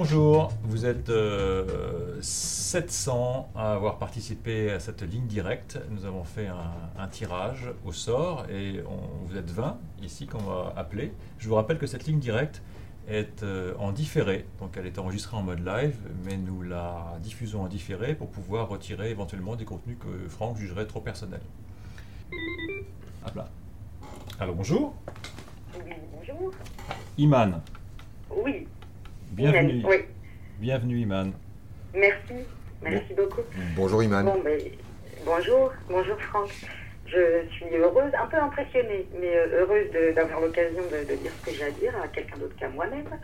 Bonjour, vous êtes euh, 700 à avoir participé à cette ligne directe. Nous avons fait un, un tirage au sort et on- vous êtes 20 ici qu'on va appeler. Je vous rappelle que cette ligne directe est euh, en différé, donc elle est enregistrée en mode live, mais nous la diffusons en différé pour pouvoir retirer éventuellement des contenus que Franck jugerait trop personnels. Hop là. Alors bonjour, Oui, bonjour. Iman. Oui. Bienvenue. Iman, Oui, Bienvenue Iman. merci. Merci beaucoup. Bonjour Iman. Bon, ben, bonjour, bonjour Franck. Je suis heureuse, un peu impressionnée, mais euh, heureuse de- d'avoir l'occasion de, de dire ce que j'ai à dire à quelqu'un d'autre qu'à moi-même.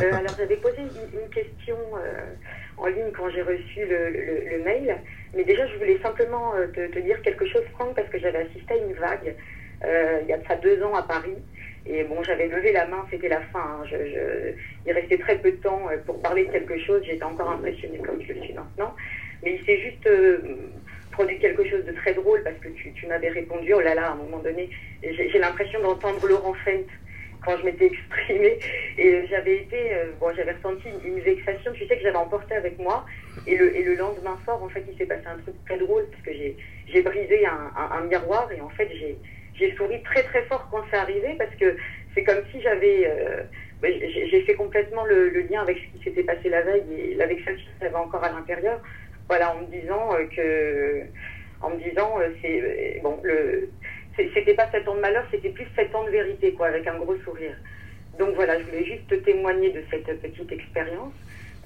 Euh, alors j'avais posé une, une question euh, en ligne quand j'ai reçu le, le- le mail, mais déjà je voulais simplement euh, te, te dire quelque chose Franck parce que j'avais assisté à une vague euh, il y a de ça deux ans à Paris. Et bon, j'avais levé la main, c'était la fin. hein. Il restait très peu de temps euh, pour parler de quelque chose. J'étais encore impressionnée comme je le suis maintenant. Mais il s'est juste euh, produit quelque chose de très drôle parce que tu, m'avais répondu, oh là là, à un moment donné, j'ai l'impression d'entendre Laurent Fent quand je m'étais exprimée. Et j'avais été, euh, bon, j'avais ressenti une, vexation, tu sais, que j'avais emporté avec moi. Et le, lendemain fort, en fait, il s'est passé un truc très drôle parce que j'ai brisé un miroir et en fait, j'ai j'ai souri très très fort quand c'est arrivé parce que c'est comme si j'avais. euh, j'ai fait complètement le, le lien avec ce qui s'était passé la veille et la vexation que j'avais encore à l'intérieur. Voilà, en me disant euh, que. En me disant, euh, c'est. Bon, le. C'était pas sept ans de malheur, c'était plus sept ans de vérité, quoi, avec un gros sourire. Donc voilà, je voulais juste te témoigner de cette petite expérience.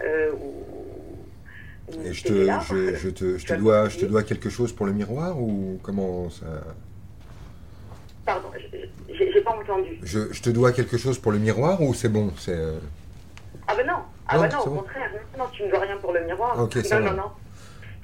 Euh, où, où Et je te, là. je, je te, je te dois, je te dois quelque chose pour le miroir ou comment ça Pardon, j'ai pas entendu. je, je te dois quelque chose pour le miroir ou c'est bon C'est euh, Ah ben non, ah Non, ben non, au bon. contraire, non, non, tu ne dois rien pour le miroir. Non, non, non.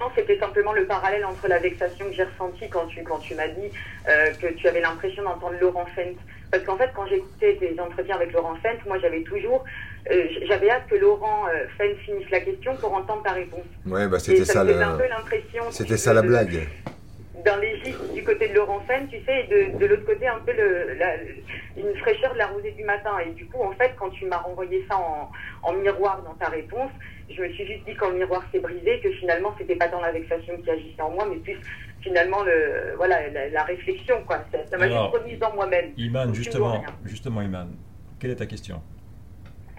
Non, c'était simplement le parallèle entre la vexation que j'ai ressentie quand tu, quand tu m'as dit euh, que tu avais l'impression d'entendre Laurent Fent. Parce qu'en fait, quand j'écoutais tes entretiens avec Laurent Fent, moi j'avais toujours, euh, j'avais hâte que Laurent euh, Fent finisse la question pour entendre ta réponse. ouais, bah c'était ça, ça, l'impression. c'était ça la de- d'un légiste du côté de Laurent Fenn, tu sais, et de, de l'autre côté un peu le, la- une fraîcheur de la rosée du matin. Et du coup, en fait, quand tu m'as renvoyé ça en, en miroir dans ta réponse, je me suis juste dit le miroir s'est brisé, que finalement, c'était pas tant la vexation qui agissait en moi, mais plus finalement le, voilà, la, la réflexion. Quoi. Ça m'a juste remise dans moi-même. Iman, justement, justement Iman, quelle est ta question?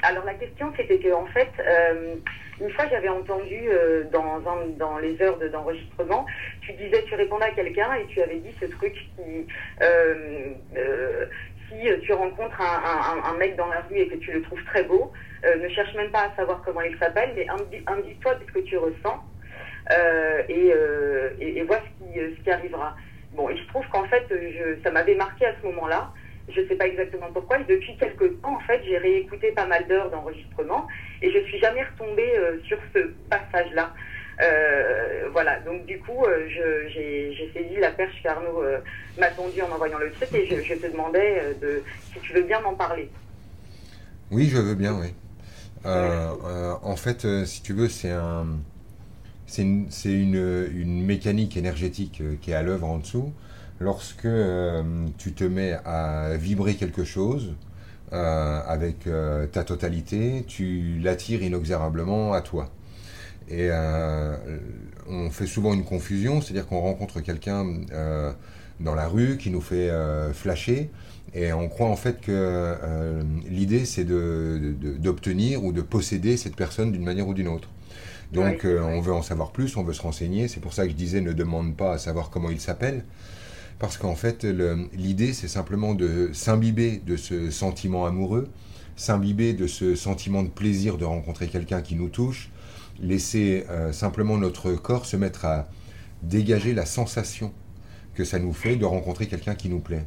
Alors la question c'était que en fait, euh, une fois j'avais entendu euh, dans, dans les heures de- d'enregistrement, tu disais, tu répondais à quelqu'un et tu avais dit ce truc qui, euh, si tu rencontres un, mec dans la rue et que tu le trouves très beau, ne cherche même pas à savoir comment il s'appelle, mais indi- indique-toi ce que tu ressens et, et, et vois ce qui, ce qui arrivera. Bon, il se trouve qu'en fait, je, ça m'avait marqué à ce moment-là. Je ne sais pas exactement pourquoi. Et depuis quelques temps, en fait, j'ai réécouté pas mal d'heures d'enregistrement et je suis jamais retombée euh, sur ce passage-là. Euh, voilà, donc du coup, euh, j'ai saisi la perche qu'Arnaud m'a tendue en envoyant le truc et je, je te demandais de, si tu veux bien m'en parler. Oui, je veux bien, oui. En fait, si tu veux, c'est un, c'est une, une, une mécanique énergétique qui est à l'œuvre en dessous. Lorsque euh, tu te mets à vibrer quelque chose euh, avec euh, ta totalité, tu l'attires inexorablement à toi. Et euh, on fait souvent une confusion, c'est-à-dire qu'on rencontre quelqu'un dans la rue qui nous fait flasher, et on croit en fait que l'idée c'est de- de- d'obtenir ou de posséder cette personne d'une manière ou d'une autre. Donc on veut en savoir plus, on veut se renseigner, c'est pour ça que je disais ne demande pas à savoir comment il s'appelle, parce qu'en fait l'idée c'est simplement de s'imbiber de ce sentiment amoureux, s'imbiber de ce sentiment de plaisir de rencontrer quelqu'un qui nous touche, laisser euh, simplement notre corps se mettre à dégager la sensation que ça nous fait de rencontrer quelqu'un qui nous plaît.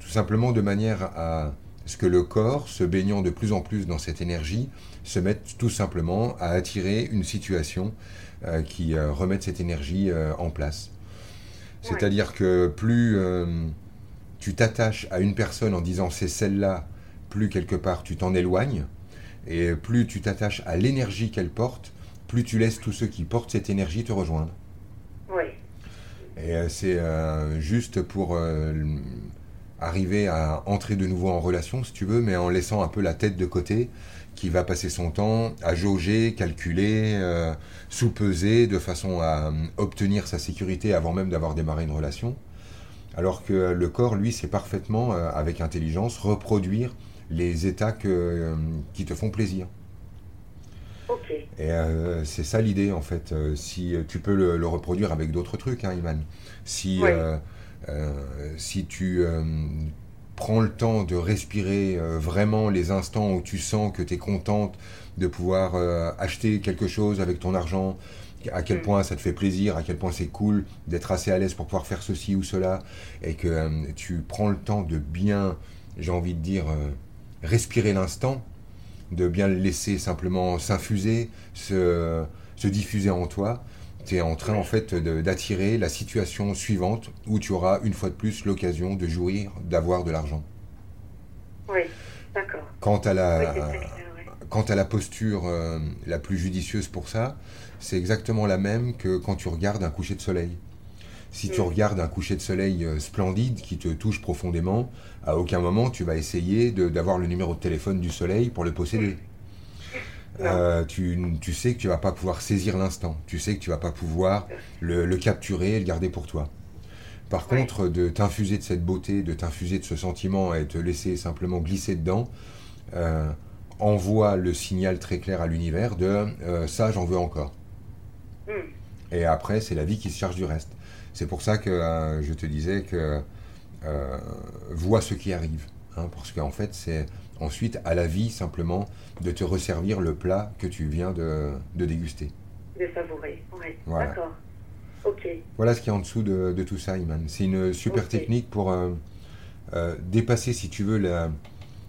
Tout simplement de manière à ce que le corps, se baignant de plus en plus dans cette énergie, se mette tout simplement à attirer une situation euh, qui euh, remette cette énergie en place. Ouais. C'est-à-dire que plus euh, tu t'attaches à une personne en disant c'est celle-là, plus quelque part tu t'en éloignes, et plus tu t'attaches à l'énergie qu'elle porte, plus tu laisses tous ceux qui portent cette énergie te rejoindre. Oui. Et euh, c'est euh, juste pour euh, arriver à entrer de nouveau en relation, si tu veux, mais en laissant un peu la tête de côté, qui va passer son temps à jauger, calculer, euh, sous-peser, de façon à euh, obtenir sa sécurité avant même d'avoir démarré une relation. Alors que le corps, lui, sait parfaitement, euh, avec intelligence, reproduire les états que, qui te font plaisir. Et c'est ça l'idée, en fait. si tu peux le, reproduire avec d'autres trucs, hein, Iman. Si, si tu prends le temps de respirer euh, vraiment les instants où tu sens que tu es contente de pouvoir euh, acheter quelque chose avec ton argent, à quel mm. point ça te fait plaisir, à quel point c'est cool d'être assez à l'aise pour pouvoir faire ceci ou cela, et que euh, tu prends le temps de bien, j'ai envie de dire, respirer l'instant, de bien le laisser simplement s'infuser, se, se diffuser en toi, tu es en train en fait d'attirer la situation suivante où tu auras une fois de plus l'occasion de jouir, d'avoir de l'argent. Oui, d'accord. Quant à la, quant à la posture euh, la plus judicieuse pour ça, c'est exactement la même que quand tu regardes un coucher de soleil. Si tu mm. regardes un coucher de soleil euh, splendide qui te touche profondément, à aucun moment tu vas essayer d'avoir le numéro de téléphone du soleil pour le posséder. Euh, tu, sais que tu vas pas pouvoir saisir l'instant. Tu sais que tu vas pas pouvoir le, capturer et le garder pour toi. Par contre, de t'infuser de cette beauté, de t'infuser de ce sentiment et te laisser simplement glisser dedans, euh, envoie le signal très clair à l'univers de euh, ça, j'en veux encore. Hmm. Et après, c'est la vie qui se charge du reste. C'est pour ça que je te disais que vois ce qui arrive. Hein, parce qu'en fait, c'est ensuite à la vie simplement de te resservir le plat que tu viens de, déguster. De savourer, oui. D'accord. Ok. Voilà ce qui est en dessous de, tout ça, Iman. C'est une super technique pour euh, euh, dépasser, si tu veux,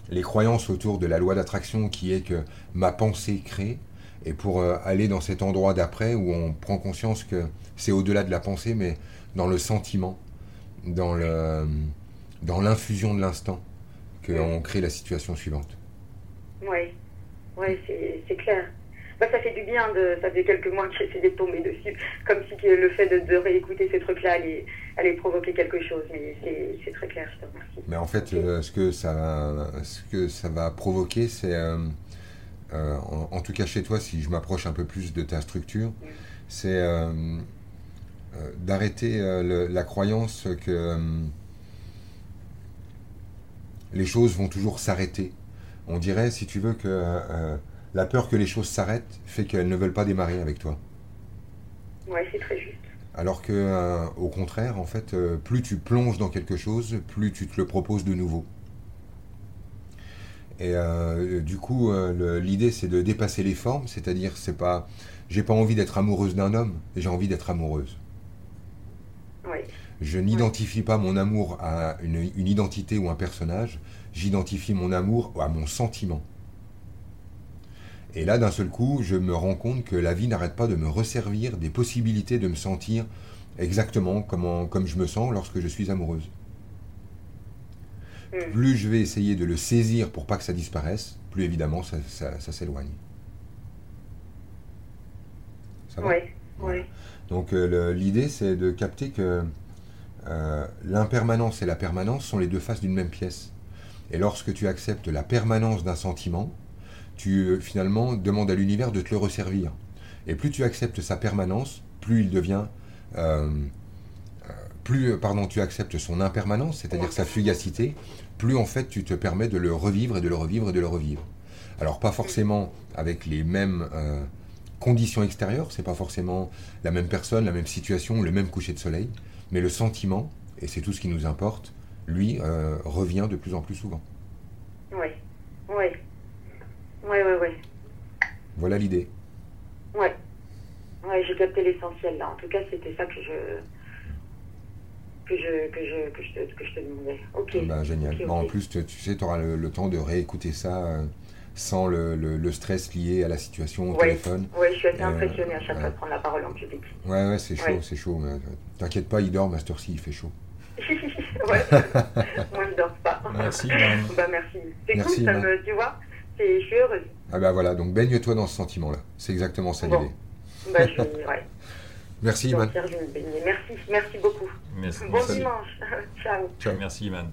les croyances autour de la loi d'attraction qui est que ma pensée crée, et pour euh, aller dans cet endroit d'après où on prend conscience que c'est au-delà de la pensée, mais dans le sentiment, dans l'infusion dans de l'instant qu'on crée la situation suivante. Oui, oui c'est clair. Bah, ça fait du bien, de, ça fait quelques mois que j'essaie de tomber dessus, comme si le fait de, réécouter ces trucs-là allait, allait, provoquer quelque chose, mais c'est très clair, je te remercie. Mais en fait, euh, ce, que ça, ce que ça va provoquer, c'est, euh, euh, en, tout cas chez toi, si je m'approche un peu plus de ta structure, c'est d'arrêter la croyance que les choses vont toujours s'arrêter. On dirait, si tu veux, que euh, euh, la peur que les choses s'arrêtent fait qu'elles ne veulent pas démarrer avec toi. Oui, c'est très juste. Alors que, euh, au contraire, en fait, plus tu plonges dans quelque chose, plus tu te le proposes de nouveau. Et du coup, l'idée, c'est de dépasser les formes, c'est-à-dire, c'est pas, j'ai pas envie d'être amoureuse d'un homme, j'ai envie d'être amoureuse. Oui. Je n'identifie pas mon amour à une, identité ou un personnage, j'identifie mon amour à mon sentiment. Et là, d'un seul coup, je me rends compte que la vie n'arrête pas de me resservir des possibilités de me sentir exactement comme, comme je me sens lorsque je suis amoureuse. Hmm. Plus je vais essayer de le saisir pour pas que ça disparaisse, plus évidemment ça, s'éloigne. Ça va? Oui, Donc euh, l'idée, c'est de capter que euh, l'impermanence et la permanence sont les deux faces d'une même pièce. Et lorsque tu acceptes la permanence d'un sentiment, tu euh, finalement demandes à l'univers de te le resservir. Et plus tu acceptes sa permanence, plus il devient... Euh, plus pardon, tu acceptes son impermanence, c'est-à-dire sa fugacité, plus en fait tu te permets de le revivre et de le revivre et de le revivre. Alors pas forcément avec les mêmes conditions extérieures, c'est pas forcément la même personne, la même situation, le même coucher de soleil, mais le sentiment, et c'est tout ce qui nous importe, lui, euh, revient de plus en plus souvent. Oui, oui. Oui, oui, oui. Voilà l'idée. Oui. Oui, j'ai capté l'essentiel là. En tout cas, c'était ça que je. Que je, que, je, que, je te, que je te demandais. Ok. Ben, génial. En plus, tu, sais, tu auras le, temps de réécouter ça euh, sans le, le, stress lié à la situation au téléphone. Oui, je suis assez impressionné à chaque fois de prendre la parole en public. Ouais, ouais, c'est chaud, c'est chaud. T'inquiète pas, il dort, Master C, il fait chaud. ouais, moi je dors pas. Merci, bah, merci. C'est cool, ça me, tu vois, je suis heureuse. Ah bah voilà, donc baigne-toi dans ce sentiment-là. C'est exactement ça l'idée. Bah, je, ouais. Merci, Iman. Merci, merci beaucoup. Merci. Bon dimanche. Ciao. Ciao, merci, Iman.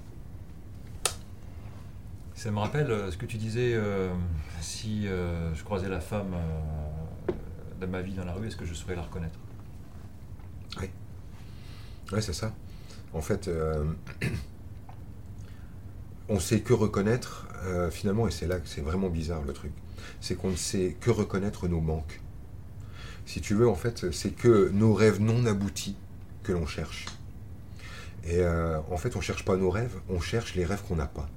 Ça me rappelle euh, ce que tu disais, euh, si euh, je croisais la femme de ma vie dans la rue, est-ce que je saurais la reconnaître? Oui. Oui, c'est ça. En fait, on sait que reconnaître, finalement, et c'est là que c'est vraiment bizarre le truc, c'est qu'on ne sait que reconnaître nos manques. Si tu veux, en fait, c'est que nos rêves non aboutis que l'on cherche. Et en fait, on ne cherche pas nos rêves, on cherche les rêves qu'on n'a pas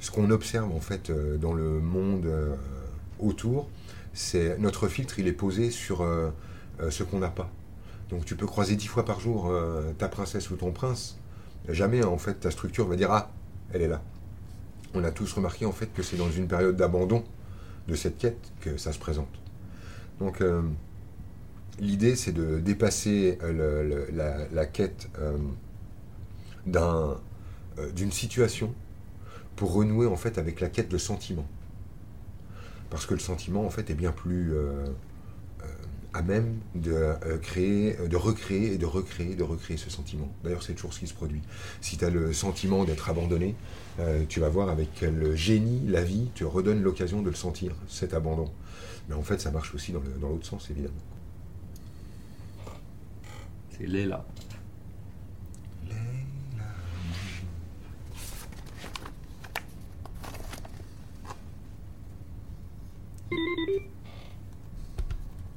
ce qu'on observe en fait euh, dans le monde euh, autour, c'est notre filtre, il est posé sur euh, ce qu'on n'a pas. Donc tu peux croiser dix fois par jour ta princesse ou ton prince, jamais en fait ta structure va dire ah elle est là. On a tous remarqué en fait que c'est dans une période d'abandon de cette quête que ça se présente. Donc l'idée c'est de dépasser la, quête d'une situation pour renouer en fait avec la quête de sentiment. Parce que le sentiment en fait est bien plus euh, euh, à même de euh, créer, de recréer et de recréer, de recréer ce sentiment. D'ailleurs, c'est toujours ce qui se produit. Si tu as le sentiment d'être abandonné, tu vas voir avec le génie, la vie te redonne l'occasion de le sentir, cet abandon. Mais en fait, ça marche aussi dans l'autre sens, évidemment. C'est Léla.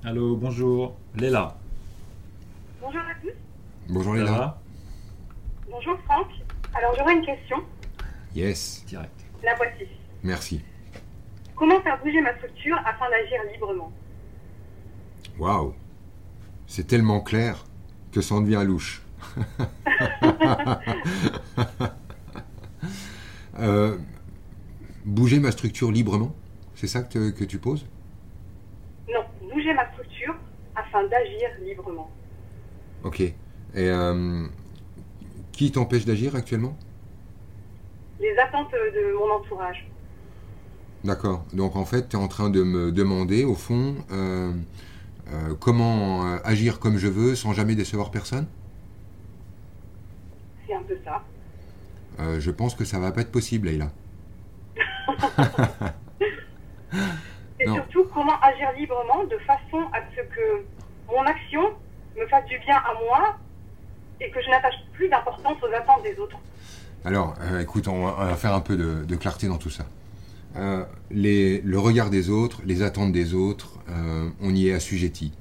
Allô, bonjour. Léla. Bonjour à tous. Bonjour Léla. Bonjour Franck. Alors j'aurais une question. Yes. Direct. La voici. Merci. Comment faire bouger ma structure afin d'agir librement? Waouh. C'est tellement clair que ça en devient louche. Euh, bouger ma structure librement? C'est ça que, tu poses? Non, bouger ma structure afin d'agir librement. Ok. Et euh, qui t'empêche d'agir actuellement? Les attentes de mon entourage. D'accord. Donc en fait, tu es en train de me demander, au fond, euh, euh, comment agir comme je veux sans jamais décevoir personne? C'est un peu ça. je pense que ça va pas être possible, Leïla. Et surtout, comment agir librement de façon à ce que mon action me fasse du bien à moi et que je n'attache plus d'importance aux attentes des autres. Alors, euh, écoute, on va, faire un peu de, clarté dans tout ça. Euh, les, le regard des autres, les attentes des autres, euh, on y est assujetti.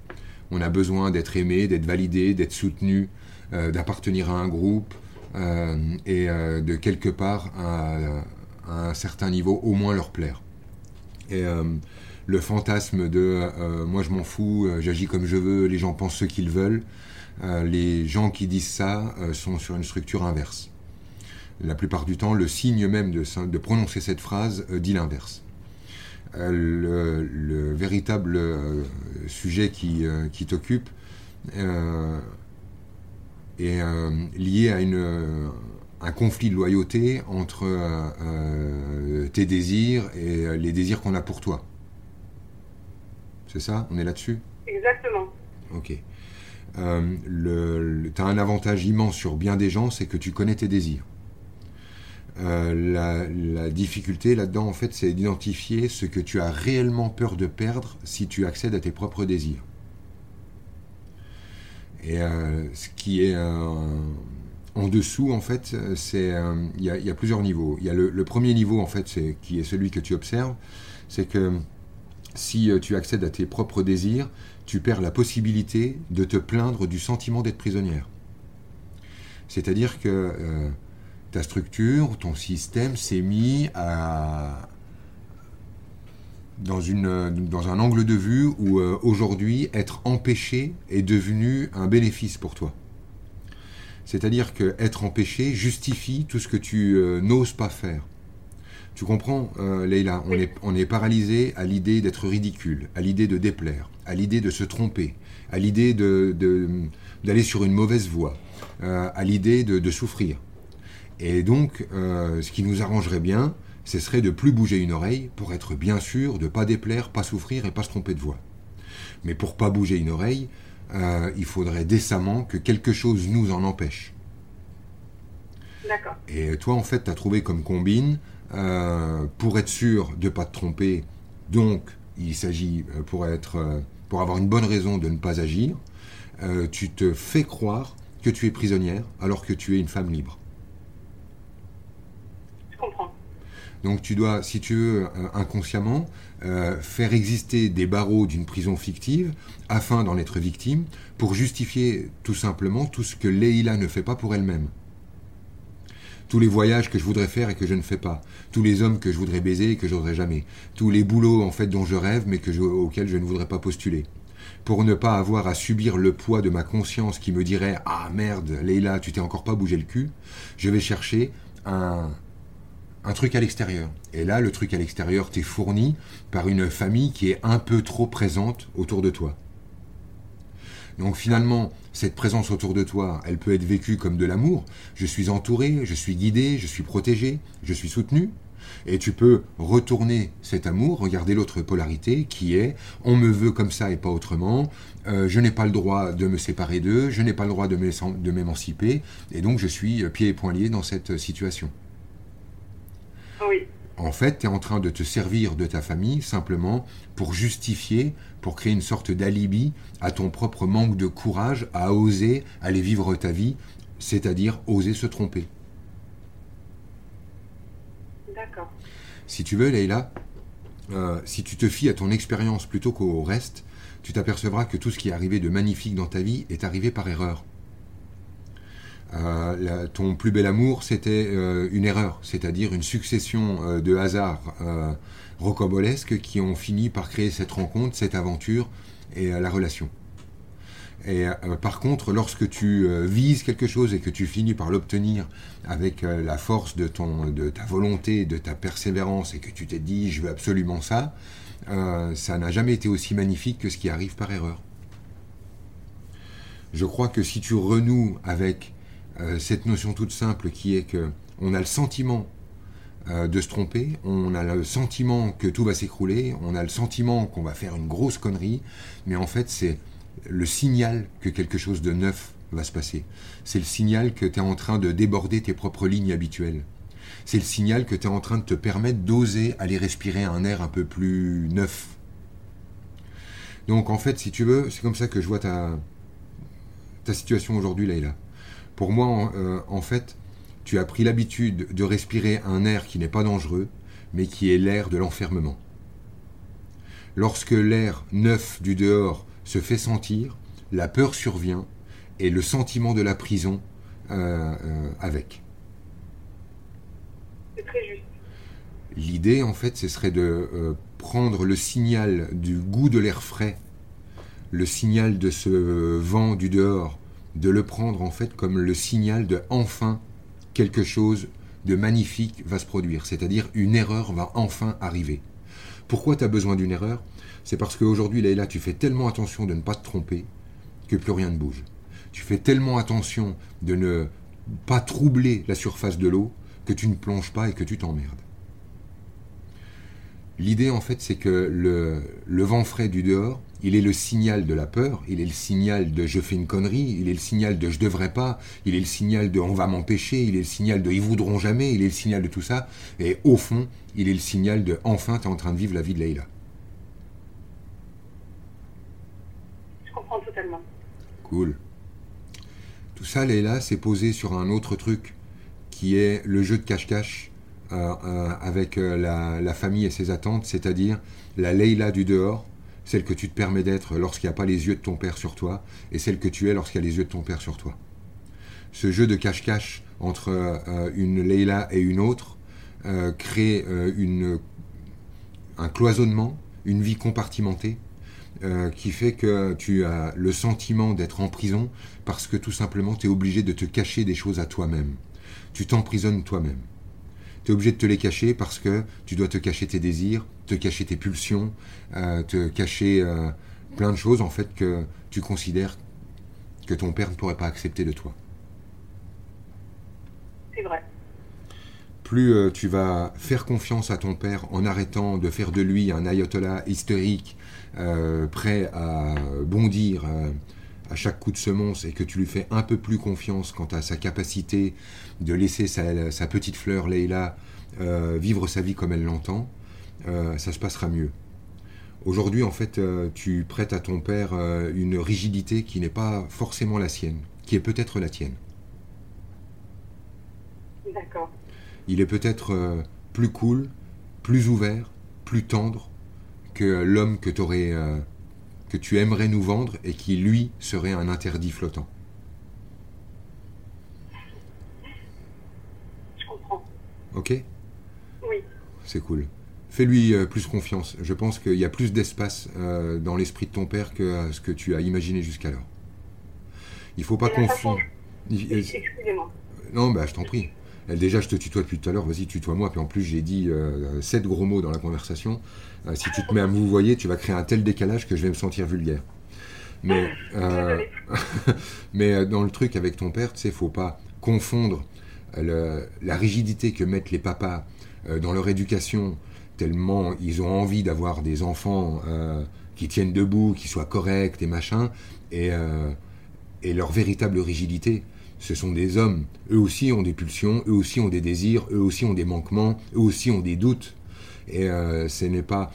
On a besoin d'être aimé, d'être validé, d'être soutenu, d'appartenir à un groupe et de quelque part à, un certain niveau au moins leur plaire. Et euh, le fantasme de euh, moi je m'en fous, euh, j'agis comme je veux, les gens pensent ce qu'ils veulent, les gens qui disent ça sont sur une structure inverse. La plupart du temps, le signe même de, prononcer cette phrase dit l'inverse. Le, véritable sujet qui, qui t'occupe est lié à une, un conflit de loyauté entre euh, euh, tes désirs et euh, les désirs qu'on a pour toi. C'est ça? On est là-dessus? Exactement. Ok. le, tu as un avantage immense sur bien des gens, c'est que tu connais tes désirs. la, la, difficulté là-dedans, en fait, c'est d'identifier ce que tu as réellement peur de perdre si tu accèdes à tes propres désirs. Et ce qui est en dessous, en fait, c'est euh, il y, a plusieurs niveaux. Il y a le, premier niveau, en fait, qui est celui que tu observes, c'est que si euh, tu accèdes à tes propres désirs, tu perds la possibilité de te plaindre du sentiment d'être prisonnière. C'est-à-dire que euh, ta structure, ton système s'est mis dans un angle de vue où aujourd'hui être empêché est devenu un bénéfice pour toi. C'est-à-dire que être empêché justifie tout ce que tu euh, n'oses pas faire. Tu comprends, euh, Leïla? On est, on est paralysé à l'idée d'être ridicule, à l'idée de déplaire, à l'idée de se tromper, à l'idée d'aller de, sur une mauvaise voie, euh, à l'idée de, souffrir. Et donc, ce qui nous arrangerait bien, ce serait de plus bouger une oreille pour être bien sûr de pas déplaire, pas souffrir et pas se tromper de voix. Mais pour pas bouger une oreille, euh, il faudrait décemment que quelque chose nous en empêche. D'accord. Et toi, en fait, tu as trouvé comme combine pour être sûr de ne pas te tromper. Donc, il s'agit pour être, pour avoir une bonne raison de ne pas agir. tu te fais croire que tu es prisonnière alors que tu es une femme libre. Je comprends. Donc tu dois, si tu veux, inconsciemment, euh, faire exister des barreaux d'une prison fictive afin d'en être victime pour justifier tout simplement tout ce que Leïla ne fait pas pour elle-même. Tous les voyages que je voudrais faire et que je ne fais pas, tous les hommes que je voudrais baiser et que je n'oserais jamais, tous les boulots en fait dont je rêve mais que auxquels je ne voudrais pas postuler. Pour ne pas avoir à subir le poids de ma conscience qui me dirait Ah merde, Leïla, tu t'es encore pas bougé le cul, je vais chercher un, un truc à l'extérieur. Et là, le truc à l'extérieur t'est fourni par une famille qui est un peu trop présente autour de toi. Donc finalement, cette présence autour de toi, elle peut être vécue comme de l'amour. Je suis entouré, je suis guidé, je suis protégé, je suis soutenu. Et tu peux retourner cet amour, regarder l'autre polarité qui est on me veut comme ça et pas autrement, euh, je n'ai pas le droit de me séparer d'eux, je n'ai pas le droit de m'émanciper, et donc je suis pieds et poings liés dans cette situation. En fait, tu es en train de te servir de ta famille simplement pour justifier, pour créer une sorte d'alibi à ton propre manque de courage à oser aller vivre ta vie, c'est-à-dire oser se tromper. D'accord. Si tu veux, Leïla, euh, si tu te fies à ton expérience plutôt qu'au reste, tu t'apercevras que tout ce qui est arrivé de magnifique dans ta vie est arrivé par erreur. Euh, ton plus bel amour, c'était euh, une erreur, c'est-à-dire une succession euh, de hasards rocambolesques qui ont fini par créer cette rencontre, cette aventure et la relation. Et par contre, lorsque tu vises quelque chose et que tu finis par l'obtenir avec la force de, ton, de ta volonté, de ta persévérance, et que tu t'es dit je veux absolument ça, ça n'a jamais été aussi magnifique que ce qui arrive par erreur. Je crois que si tu renoues avec euh, cette notion toute simple qui est que on a le sentiment euh, de se tromper, on a le sentiment que tout va s'écrouler, on a le sentiment qu'on va faire une grosse connerie, mais en fait c'est le signal que quelque chose de neuf va se passer. C'est le signal que tu es en train de déborder tes propres lignes habituelles. C'est le signal que tu es en train de te permettre d'oser aller respirer un air un peu plus neuf. Donc en fait, si tu veux, c'est comme ça que je vois ta, ta situation aujourd'hui, Leïla. Pour moi, euh, en, fait, tu as pris l'habitude de respirer un air qui n'est pas dangereux, mais qui est l'air de l'enfermement. Lorsque l'air neuf du dehors se fait sentir, la peur survient et le sentiment de la prison euh, euh, avec. C'est très juste. L'idée, en fait, ce serait de prendre le signal du goût de l'air frais, le signal de ce vent du dehors, de le prendre en fait comme le signal de enfin quelque chose de magnifique va se produire, c'est-à-dire une erreur va enfin arriver. Pourquoi tu as besoin d'une erreur? C'est parce qu'aujourd'hui, là, tu fais tellement attention de ne pas te tromper que plus rien ne bouge. Tu fais tellement attention de ne pas troubler la surface de l'eau que tu ne plonges pas et que tu t'emmerdes. L'idée, en fait, c'est que le, le, vent frais du dehors, il est le signal de la peur, il est le signal de je fais une connerie, il est le signal de je devrais pas, il est le signal de on va m'empêcher, il est le signal de ils voudront jamais, il est le signal de tout ça. Et au fond, il est le signal de enfin, tu es en train de vivre la vie de Leïla. Je comprends totalement. Cool. Tout ça, Leïla, c'est posé sur un autre truc qui est le jeu de cache-cache euh, euh, avec euh, la, famille et ses attentes, c'est-à-dire la Leïla du dehors, celle que tu te permets d'être lorsqu'il n'y a pas les yeux de ton père sur toi, et celle que tu es lorsqu'il y a les yeux de ton père sur toi. Ce jeu de cache-cache entre une Leïla et une autre crée une, un cloisonnement, une vie compartimentée, qui fait que tu as le sentiment d'être en prison parce que tout simplement tu es obligé de te cacher des choses à toi-même. Tu t'emprisonnes toi-même tu es obligé de te les cacher parce que tu dois te cacher tes désirs, te cacher tes pulsions, euh, te cacher euh, plein de choses en fait que tu considères que ton père ne pourrait pas accepter de toi. C'est vrai. Plus euh, tu vas faire confiance à ton père en arrêtant de faire de lui un ayatollah historique prêt à bondir à chaque coup de semonce et que tu lui fais un peu plus confiance quant à sa capacité de laisser sa, petite fleur Leïla euh, vivre sa vie comme elle l'entend, euh, ça se passera mieux. Aujourd'hui, en fait, euh, tu prêtes à ton père une rigidité qui n'est pas forcément la sienne, qui est peut-être la tienne. D'accord. Il est peut-être plus cool, plus ouvert, plus tendre que l'homme que, que tu aimerais nous vendre et qui, lui, serait un interdit flottant. Je comprends. Ok? Oui. C'est cool. Fais-lui euh, plus confiance. Je pense qu'il y a plus d'espace euh, dans l'esprit de ton père que euh, ce que tu as imaginé jusqu'alors. Il faut pas confondre. Excusez-moi. Non, bah, je t'en prie. Déjà, je te tutoie depuis tout à l'heure, vas-y, tutoie-moi. Puis en plus, j'ai dit sept gros mots dans la conversation. si tu te mets à me voyer, tu vas créer un tel décalage que je vais me sentir vulgaire. Mais, mais dans le truc avec ton père, tu sais, faut pas confondre la rigidité que mettent les papas dans leur éducation tellement ils ont envie d'avoir des enfants euh, qui tiennent debout, qui soient corrects et machin, et, euh, et leur véritable rigidité. Ce sont des hommes. Eux aussi ont des pulsions, eux aussi ont des désirs, eux aussi ont des manquements, eux aussi ont des doutes. Et euh, ce n'est pas,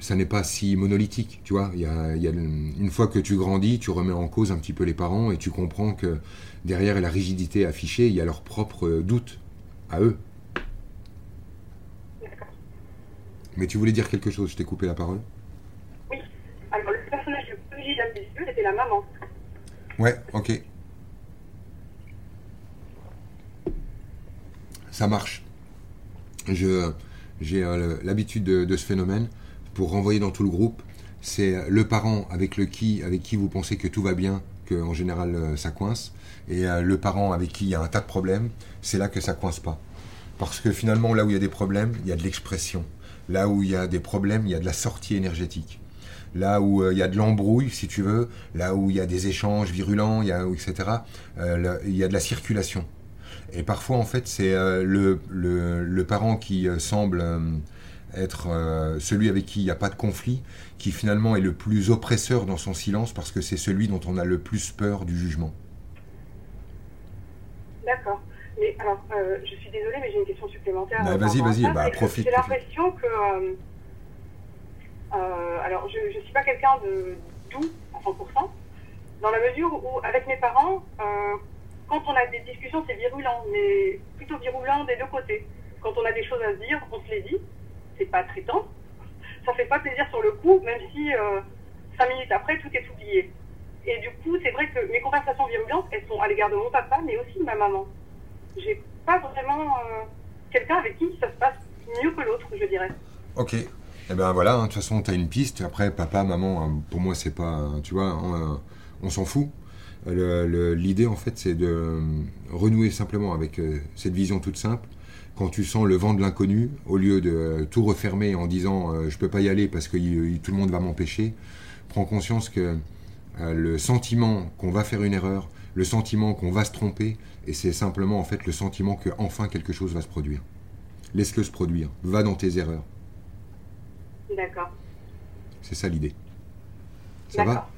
ça n'est pas si monolithique, tu vois. Y a une fois que tu grandis, tu remets en cause un petit peu les parents et tu comprends que derrière la rigidité affichée, il y a leurs propres doutes à eux. Mais tu voulais dire quelque chose, je t'ai coupé la parole. Oui. Alors, le personnage le plus vigile c'était la maman. Ouais, ok. Ça marche. Je, j'ai euh, l'habitude de, ce phénomène pour renvoyer dans tout le groupe. C'est le parent avec, le qui, avec qui vous pensez que tout va bien, que en général euh, ça coince. Et euh, le parent avec qui il y a un tas de problèmes, c'est là que ça coince pas. Parce que finalement, là où il y a des problèmes, il y a de l'expression. Là où il y a des problèmes, il y a de la sortie énergétique. Là où euh, il y a de l'embrouille, si tu veux, là où il y a des échanges virulents, y a, etc., euh, il y a de la circulation. Et parfois, en fait, c'est euh, le, le, parent qui semble être celui avec qui il n'y a pas de conflit, qui finalement est le plus oppresseur dans son silence parce que c'est celui dont on a le plus peur du jugement. D'accord. Mais alors, euh, je suis désolée, mais j'ai une question supplémentaire. Bah, vas-y, vas-y, bah, profite. J'ai l'impression que. Euh, euh, alors, je ne suis pas quelqu'un de doux à 100%, dans la mesure où, avec mes parents, quand on a des discussions, c'est virulent, mais plutôt virulent des deux côtés. Quand on a des choses à se dire, on se les dit. C'est pas traitant. Ça fait pas plaisir sur le coup, même si cinq minutes après, tout est oublié. Et du coup, c'est vrai que mes conversations virulentes, elles sont à l'égard de mon papa, mais aussi de ma maman j'ai pas vraiment euh, quelqu'un avec qui ça se passe mieux que l'autre, je dirais. Ok. Eh ben voilà, hein, de toute façon, tu as une piste. Après, papa, maman, hein, pour moi, c'est pas. Tu vois, on, on s'en fout. L'idée, en fait, c'est de euh, renouer simplement avec euh, cette vision toute simple. Quand tu sens le vent de l'inconnu, au lieu de tout refermer en disant je peux pas y aller parce que tout le monde va m'empêcher, prends conscience que le sentiment qu'on va faire une erreur, le sentiment qu'on va se tromper, et c'est simplement en fait le sentiment que enfin quelque chose va se produire. Laisse-le se produire, va dans tes erreurs. D'accord. C'est ça l'idée. Ça va?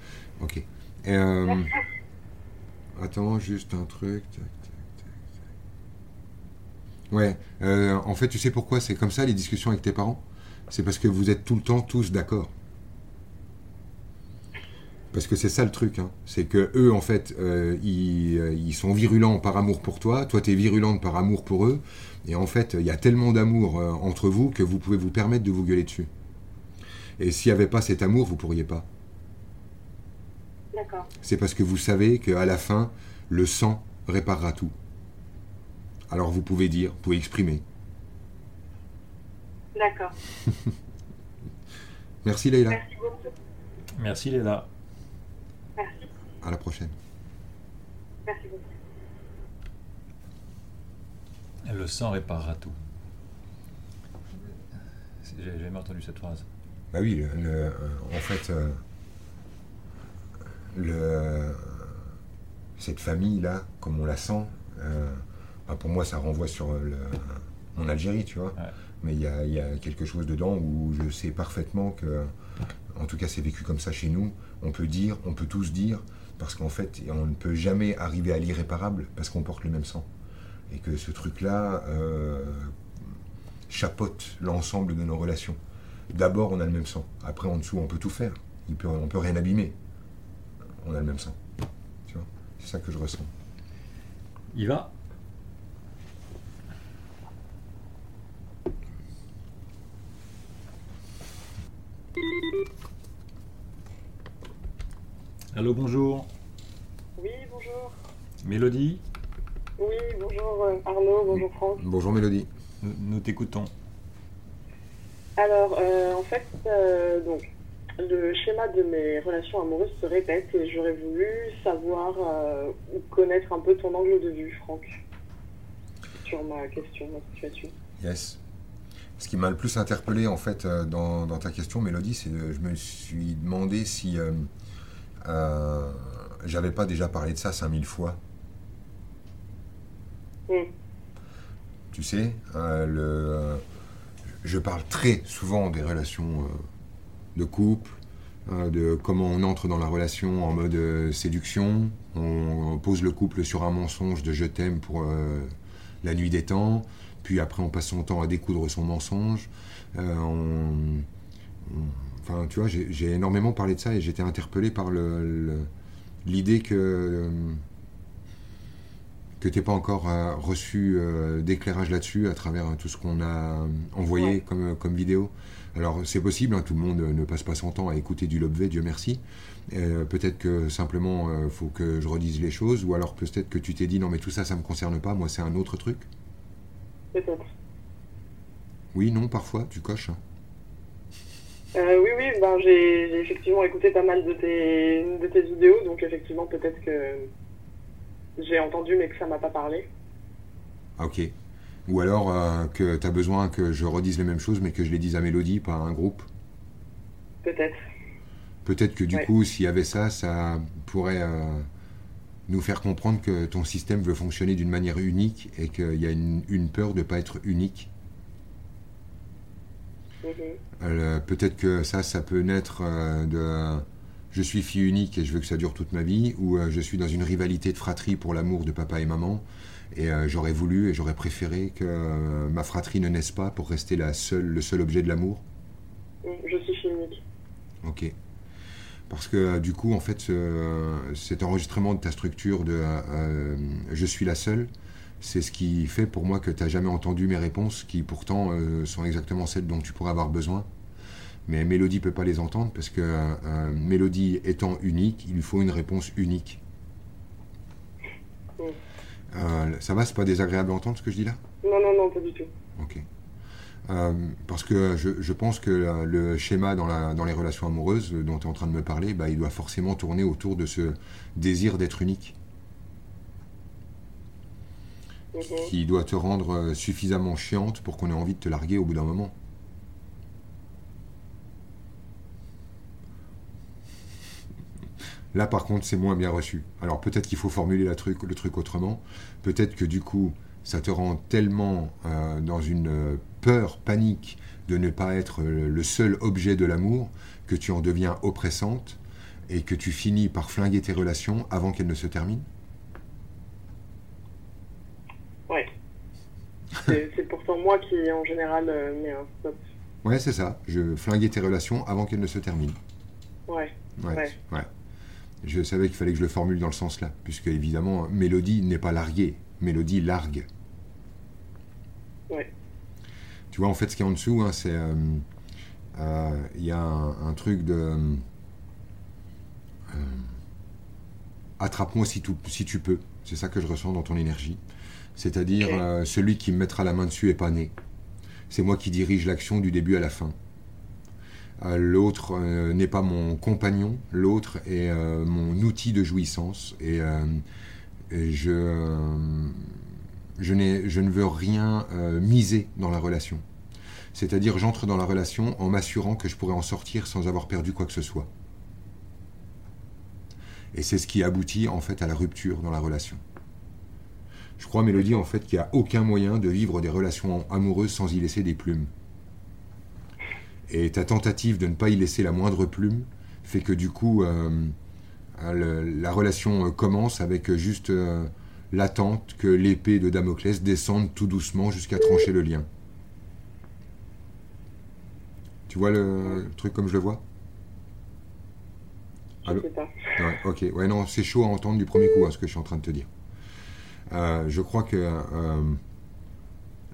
Ok. Euh, attends, juste un truc. Ouais, euh, en fait, tu sais pourquoi c'est comme ça les discussions avec tes parents? C'est parce que vous êtes tout le temps tous d'accord. Parce que c'est ça le truc, hein. c'est que eux en fait, euh, euh, ils, sont virulents par amour pour toi, toi tu es virulente par amour pour eux, et en fait il y a tellement d'amour euh, entre vous que vous pouvez vous permettre de vous gueuler dessus. Et s'il n'y avait pas cet amour, vous pourriez pas. D'accord. C'est parce que vous savez qu'à la fin, le sang réparera tout. Alors vous pouvez dire, vous pouvez exprimer. D'accord. Merci Leïla. Merci beaucoup. Merci Leïla. À la prochaine. Merci beaucoup. Le sang réparera tout. J'ai jamais entendu cette phrase. Bah oui, le, en fait, euh, le, cette famille-là, comme on la sent, euh, bah pour moi, ça renvoie sur le, mon Algérie, tu vois. Mais il y a, quelque chose dedans où je sais parfaitement que, en tout cas, c'est vécu comme ça chez nous. On peut dire, on peut tous dire, parce qu'en fait, on ne peut jamais arriver à l'irréparable parce qu'on porte le même sang. Et que ce truc-là euh, chapote l'ensemble de nos relations. D'abord, on a le même sang. Après, en dessous, on peut tout faire. Il peut, on peut rien abîmer. On a le même sang. Tu vois? C'est ça que je ressens. Il va Allô, bonjour. Oui, bonjour. Mélodie, Oui, bonjour euh, Arnaud, bonjour Franck. Bonjour Mélodie. nous, nous t'écoutons. Alors, euh, en fait, euh, donc, le schéma de mes relations amoureuses se répète et j'aurais voulu savoir euh, ou connaître un peu ton angle de vue, Franck, sur ma question, ma situation. Yes. Ce qui m'a le plus interpellé en fait dans, dans ta question, Mélodie, c'est que je me suis demandé si euh, j'avais pas déjà parlé de ça 5000 fois. Tu sais, euh, le, euh, je parle très souvent des relations de couple, de comment on entre dans la relation en mode séduction. On, pose le couple sur un mensonge de je t'aime pour la nuit des temps. Puis après, on passe son temps à découdre son mensonge. Euh, on- on- enfin, tu vois, j'ai énormément parlé de ça et j'étais interpellé par le- le- l'idée que euh, que t'aies pas encore euh, reçu euh, d'éclairage là-dessus à travers euh, tout ce qu'on a euh, envoyé Ouais. comme, comme vidéo. Alors c'est possible, hein, tout le monde euh, ne passe pas son temps à écouter du Lobvé, Dieu merci. Euh, peut-être que simplement il faut que je redise les choses, ou alors peut-être que tu t'es dit non mais tout ça ça me concerne pas, moi c'est un autre truc. Peut-être. Oui, non, parfois tu coches. Euh, oui, oui, ben, j'ai effectivement écouté pas mal de tes, de tes vidéos, donc effectivement, peut-être que j'ai entendu, mais que ça m'a pas parlé. Ah, ok. Ou alors euh, que tu as besoin que je redise les mêmes choses, mais que je les dise à Mélodie, pas à un groupe. Peut-être. Peut-être que du Ouais. coup, s'il y avait ça, ça pourrait euh, nous faire comprendre que ton système veut fonctionner d'une manière unique et qu'il y a une, une peur de ne pas être unique. Euh, Peut-être que ça, ça peut naître euh, de je suis fille unique et je veux que ça dure toute ma vie, ou euh, je suis dans une rivalité de fratrie pour l'amour de papa et maman, et j'aurais voulu et j'aurais préféré que ma fratrie ne naisse pas pour rester la seule, le seul objet de l'amour. Je suis chimique. Ok. Parce que du coup, en fait, ce- cet enregistrement de ta structure de euh, je suis la seule, c'est ce qui fait pour moi que tu n'as jamais entendu mes réponses, qui pourtant euh, sont exactement celles dont tu pourrais avoir besoin. Mais Mélodie peut pas les entendre parce que euh, euh, Mélodie étant unique, il lui faut une réponse unique. Euh, ça va, c'est pas désagréable à entendre ce que je dis là? Non, non, non, pas du tout. Ok. Euh, parce que je, je pense que le schéma dans, la, dans les relations amoureuses dont tu es en train de me parler, bah, il doit forcément tourner autour de ce désir d'être unique, Mhm. qui doit te rendre euh, suffisamment chiante pour qu'on ait envie de te larguer au bout d'un moment. Là, par contre, c'est moins bien reçu. Alors peut-être qu'il faut formuler le truc autrement. Peut-être que du coup, ça te rend tellement euh, dans une euh, peur, panique de ne pas être le seul objet de l'amour que tu en deviens oppressante et que tu finis par flinguer tes relations avant qu'elles ne se terminent. Ouais. C'est pourtant moi qui, en général, euh, mets un stop. Ouais, c'est ça. Je flinguais tes relations avant qu'elles ne se terminent. Ouais. Ouais, Ouais. ouais. Je savais qu'il fallait que je le formule dans le sens là, puisque évidemment, Mélodie n'est pas larguée. Mélodie largue. Ouais. Tu vois, en fait, ce qui est en dessous, hein, c'est. euh, euh, Il y a un, un truc de. euh, Attrape-moi si tu peux. C'est ça que je ressens dans ton énergie. C'est-à-dire, euh, celui qui me mettra la main dessus est pas né. C'est moi qui dirige l'action du début à la fin. Euh, l'autre euh, n'est pas mon compagnon, l'autre est mon outil de jouissance. Et, et je, je, n'ai- je ne veux rien miser dans la relation. C'est-à-dire, j'entre dans la relation en m'assurant que je pourrai en sortir sans avoir perdu quoi que ce soit. Et c'est ce qui aboutit en fait à la rupture dans la relation. Je crois, Mélodie, en fait, qu'il n'y a aucun moyen de vivre des relations amoureuses sans y laisser des plumes. Et ta tentative de ne pas y laisser la moindre plume fait que du coup, euh, le- la relation euh, commence avec juste euh, l'attente que l'épée de Damoclès descende tout doucement jusqu'à trancher le lien. Tu vois le, truc comme je le vois? Je sais pas. Ouais, ok. Ouais, non, c'est chaud à entendre du premier coup, hein, ce que je suis en train de te dire. Euh, je crois que euh,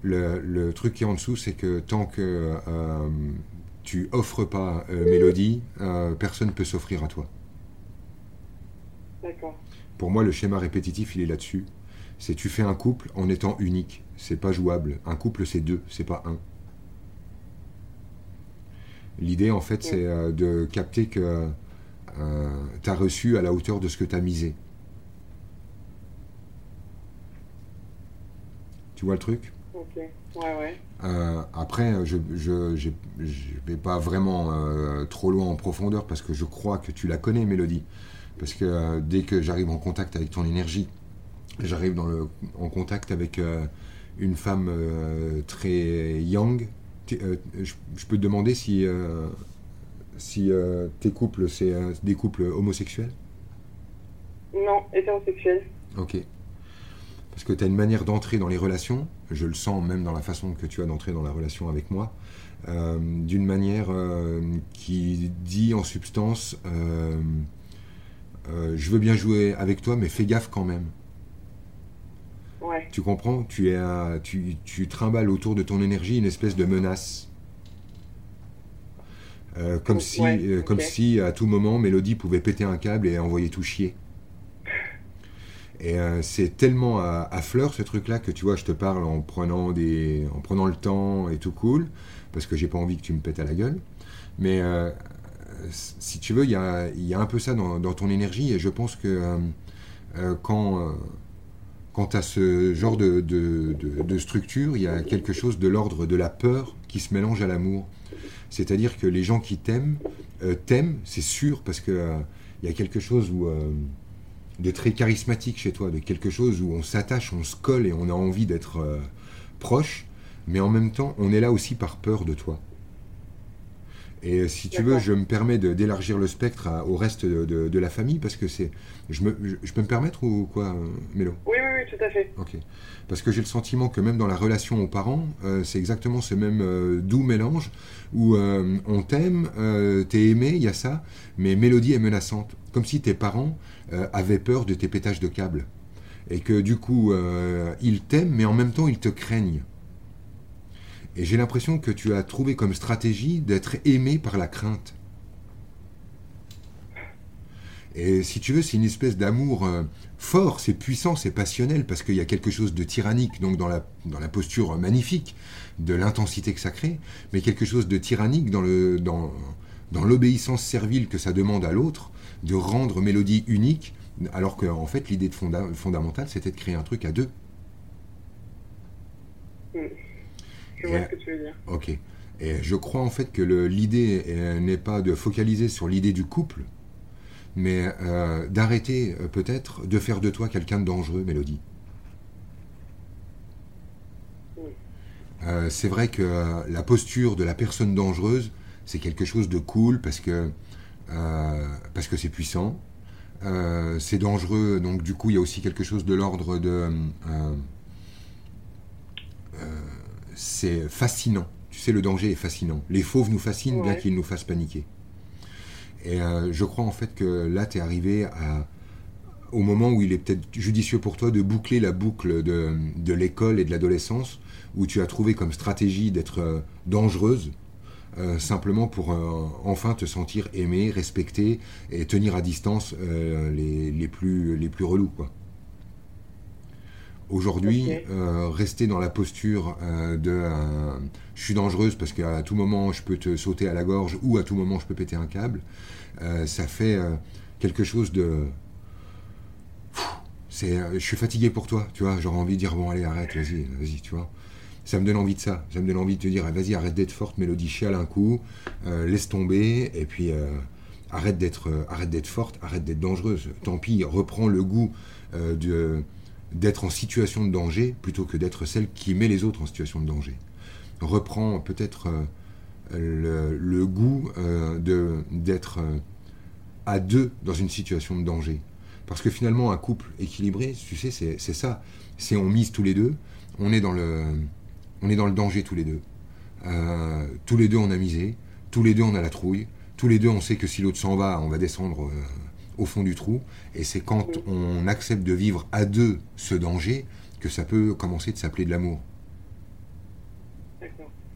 le, le truc qui est en dessous, c'est que tant que euh, tu offres pas Mélodie, personne ne peut s'offrir à toi. D'accord. Pour moi, le schéma répétitif, il est là-dessus. C'est tu fais un couple en étant unique. C'est pas jouable. Un couple, c'est deux, c'est pas un. L'idée, en fait, c'est de capter que tu as reçu à la hauteur de ce que tu as misé. Tu vois le truc? Ok. Ouais, ouais. Euh, après, je ne vais pas vraiment euh, trop loin en profondeur parce que je crois que tu la connais, Mélodie. Parce que euh, dès que j'arrive en contact avec ton énergie, j'arrive en contact avec une femme très euh, je, je peux te demander si, si tes couples, c'est des couples homosexuels? Non, hétérosexuel. Ok. Parce que tu as une manière d'entrer dans les relations, je le sens même dans la façon que tu as d'entrer dans la relation avec moi, euh, d'une manière euh, qui dit en substance euh, Je veux bien jouer avec toi, mais fais gaffe quand même. Ouais. Tu comprends? Tu, es, à- tu, tu trimbales autour de ton énergie une espèce de menace. Comme, si, comme si à tout moment Mélodie pouvait péter un câble et envoyer tout chier. Et euh, c'est tellement à, fleur ce truc-là que tu vois, je te parle en prenant, des, en prenant le temps et tout cool, parce que j'ai pas envie que tu me pètes à la gueule. Mais euh, si tu veux, il y a, y a un peu ça dans, ton énergie et je pense que euh, quand, quand tu as ce genre de, de- structure, il y a quelque chose de l'ordre de la peur qui se mélange à l'amour. C'est-à-dire que les gens qui t'aiment, t'aiment, c'est sûr, parce euh, il y a quelque chose où, de très charismatique chez toi, de quelque chose où on s'attache, on se colle et on a envie d'être euh, proche, mais en même temps, on est là aussi par peur de toi. Et si tu veux, je me permets de- d'élargir le spectre à- au reste de, de- de la famille, parce que c'est... Je, je, peux me permettre ou quoi, euh, Mélo? Oui, oui, tout à fait. Ok. Parce que j'ai le sentiment que même dans la relation aux parents, euh, c'est exactement ce même euh, doux mélange où euh, on t'aime, t'es aimé, il y a ça, mais Mélodie est menaçante. Comme si tes parents avaient peur de tes pétages de câbles. Et que du coup, ils t'aiment, mais en même temps, ils te craignent. Et j'ai l'impression que tu as trouvé comme stratégie d'être aimé par la crainte. Et si tu veux, c'est une espèce d'amour euh, fort, c'est puissant, c'est passionnel, parce qu'il y a quelque chose de tyrannique, donc dans la, dans la posture magnifique de l'intensité que ça crée, mais quelque chose de tyrannique dans le dans, dans l'obéissance servile que ça demande à l'autre, de rendre mélodie unique, alors qu'en en fait, l'idée fonda- fondamentale, c'était de créer un truc à deux. Je vois Et- ce que tu veux dire. Ok. Et je crois en fait que l'idée euh, n'est pas de focaliser sur l'idée du couple, mais euh, d'arrêter euh, peut-être de faire de toi quelqu'un de dangereux, Mélodie. Euh, c'est vrai que la posture de la personne dangereuse, c'est quelque chose de cool parce que euh, parce que c'est puissant, c'est dangereux, donc du coup il y a aussi quelque chose de l'ordre de c'est fascinant. Tu sais, le danger est fascinant. Les fauves nous fascinent bien qu'ils nous fassent paniquer. Et euh, je crois en fait que là, tu es arrivé au moment où il est peut-être judicieux pour toi de boucler la boucle de, l'école et de l'adolescence, où tu as trouvé comme stratégie d'être euh, dangereuse, euh, simplement pour enfin te sentir aimé, respecté et tenir à distance les, plus, les relous. Aujourd'hui, euh, rester dans la posture euh, de euh, je suis dangereuse parce qu'à tout moment je peux te sauter à la gorge ou à tout moment je peux péter un câble, ça fait quelque chose de. C'est, je suis fatigué pour toi, tu vois. J'aurais envie de dire bon allez arrête, vas-y, vas-y, tu vois. Ça me donne envie de ça. Ça me donne envie de te dire eh, vas-y arrête d'être forte, Mélodie, chiale un coup, laisse tomber et puis arrête d'être, arrête d'être forte, arrête d'être dangereuse. Tant pis, reprends le goût de d'être en situation de danger plutôt que d'être celle qui met les autres en situation de danger. Reprends peut-être euh, le, goût euh, de d'être euh, à deux dans une situation de danger. Parce que finalement, un couple équilibré, tu sais, c'est ça. C'est on mise tous les deux, on est dans le, on est dans le danger tous les deux. Tous les deux, on a misé, tous les deux, on a la trouille, tous les deux, on sait que si l'autre s'en va, on va descendre au fond du trou. Et c'est quand on accepte de vivre à deux ce danger que ça peut commencer de s'appeler de l'amour.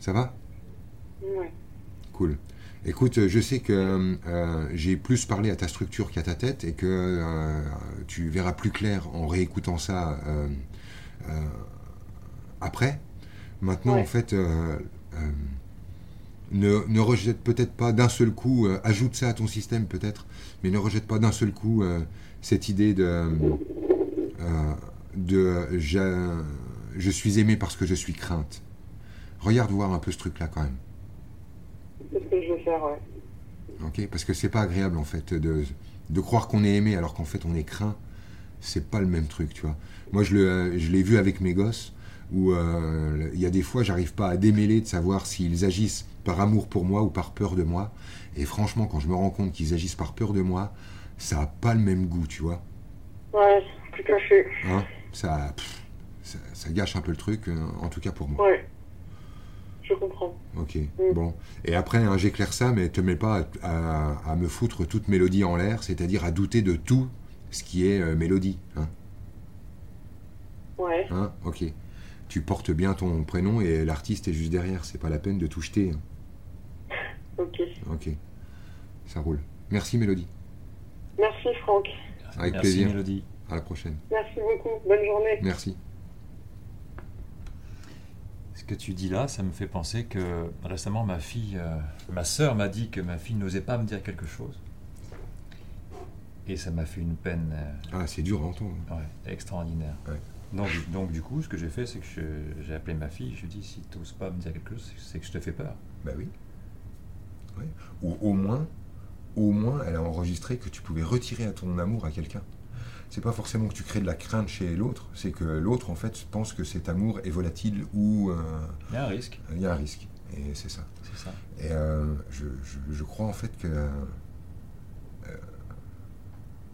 Ça va? Cool. Écoute, je sais que euh, j'ai plus parlé à ta structure qu'à ta tête et que euh, tu verras plus clair en réécoutant ça euh, après. Maintenant, Ouais. en fait, ne, ne rejette peut-être pas d'un seul coup, euh, ajoute ça à ton système peut-être, mais ne rejette pas d'un seul coup euh, cette idée de, euh, de je, je suis aimé parce que je suis crainte. Regarde voir un peu ce truc-là quand même. C'est ce que je vais faire, ouais. Ok, parce que c'est pas agréable en fait de, de croire qu'on est aimé alors qu'en fait on est craint. C'est pas le même truc, tu vois. Moi je l'ai vu avec mes gosses où euh, il y a des fois j'arrive pas à démêler de savoir s'ils agissent par amour pour moi ou par peur de moi. Et franchement, quand je me rends compte qu'ils agissent par peur de moi, ça a pas le même goût, tu vois. Ouais, tout à fait. Hein ça, pff, ça, ça gâche un peu le truc, euh, en tout cas pour moi. Ouais. Je comprends. Ok, bon. Et après, hein, j'éclaire ça, mais te mets pas à, à- à me foutre toute mélodie en l'air, c'est-à-dire à douter de tout ce qui est euh, mélodie. Hein, Ouais. hein ok. Tu portes bien ton prénom et l'artiste est juste derrière, c'est pas la peine de tout jeter. hein. Ok. Ok, ça roule. Merci Mélodie, Merci, Franck. Avec Merci, plaisir. Mélodie. à la prochaine. Merci beaucoup. Bonne journée. Merci. Ce que tu dis là, ça me fait penser que récemment, ma fille, euh, ma sœur m'a dit que ma fille n'osait pas me dire quelque chose. Et ça m'a fait une peine euh, Ah, c'est dur à entendre. ouais, extraordinaire. Ouais. Donc, donc, du coup, ce que j'ai fait, c'est que j'ai appelé ma fille. Je lui ai dit, si tu n'oses pas me dire quelque chose, c'est- que je te fais peur. Bah oui. Ouais. Ou au moins, au moins, elle a enregistré que tu pouvais retirer à ton amour à quelqu'un. C'est pas forcément que tu crées de la crainte chez l'autre, c'est que l'autre en fait pense que cet amour est volatile ou euh, Il y a un risque, il y a un risque. Et c'est ça. c'est ça. Et euh, je, je- je crois en fait que euh,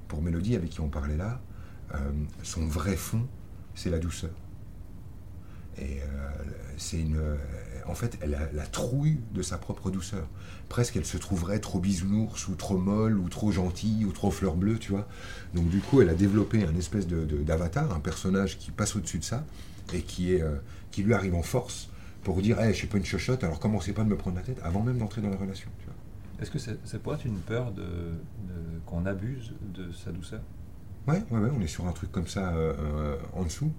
pour Mélodie, avec qui on parlait là, son vrai fond, c'est la douceur. Et euh, c'est une. euh, En fait, elle a la trouille de sa propre douceur. Presque, elle se trouverait trop bisounours, ou trop molle, ou trop gentille, ou trop fleur bleue, tu vois. Donc, du coup, elle a développé un espèce de- de- d'avatar, un personnage qui passe au-dessus de ça, et qui, est, euh, qui lui arrive en force pour dire Hey, je suis pas une chochotte, alors commencez pas de me prendre la tête avant même d'entrer dans la relation. Est-ce que c'est ça pourrait être une peur de- qu'on abuse de sa douceur? Ouais, ouais, ouais, on est sur un truc comme ça euh, euh, en dessous.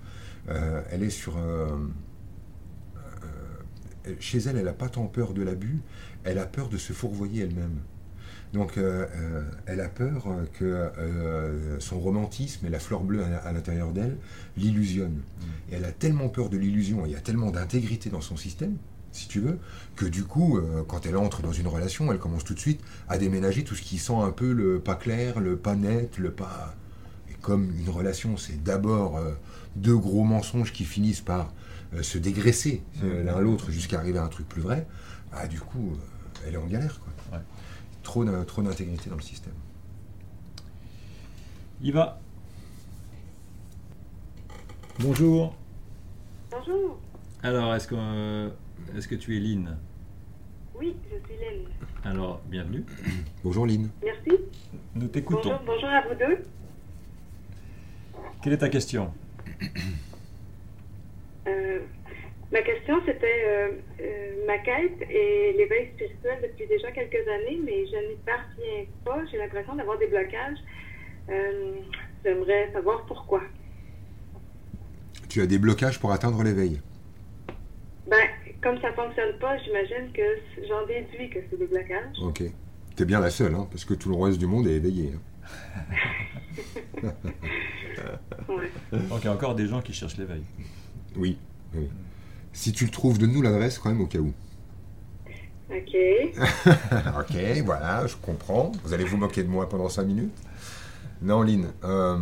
Euh, elle est sur. euh, chez elle, elle n'a pas tant peur de l'abus, elle a peur de se fourvoyer elle-même. Donc, elle a peur que son romantisme et la fleur bleue à, à l'intérieur d'elle l'illusionnent. Et elle a tellement peur de l'illusion, il y a tellement d'intégrité dans son système, si tu veux, que du coup, euh, quand elle entre dans une relation, elle commence tout de suite à déménager tout ce qui sent un peu le pas clair, le pas net, le pas. Et comme une relation, c'est d'abord euh, deux gros mensonges qui finissent par euh, se dégraisser euh, l'un l'autre jusqu'à arriver à un truc plus vrai, bah, du coup, euh, elle est en galère. Quoi. Ouais. Trop, d'in- trop d'intégrité dans le système. Il va. Bonjour. Bonjour. Alors, est-ce que, euh, est-ce que tu es Lynn? Oui, je suis Laine. Alors, bienvenue. Bonjour Lynn. Merci. Nous t'écoutons. Bonjour, bonjour à vous deux. Quelle est ta question Euh, ma question, c'était euh, euh, ma quête et l'éveil spirituel depuis déjà quelques années, mais je n'y parviens pas. J'ai l'impression d'avoir des blocages. Euh, J'aimerais savoir pourquoi. Tu as des blocages pour atteindre l'éveil. Ben, comme ça fonctionne pas, j'imagine que j'en déduis que c'est des blocages. Ok. T'es bien la seule, hein, parce que tout le reste du monde est éveillé. hein. Ouais. Donc, il y a encore des gens qui cherchent l'éveil. Oui, oui. Si tu le trouves, donne-nous l'adresse quand même au cas où. OK. ok, voilà, je comprends. Vous allez vous moquer de moi pendant 5 minutes Non, Lynn, euh,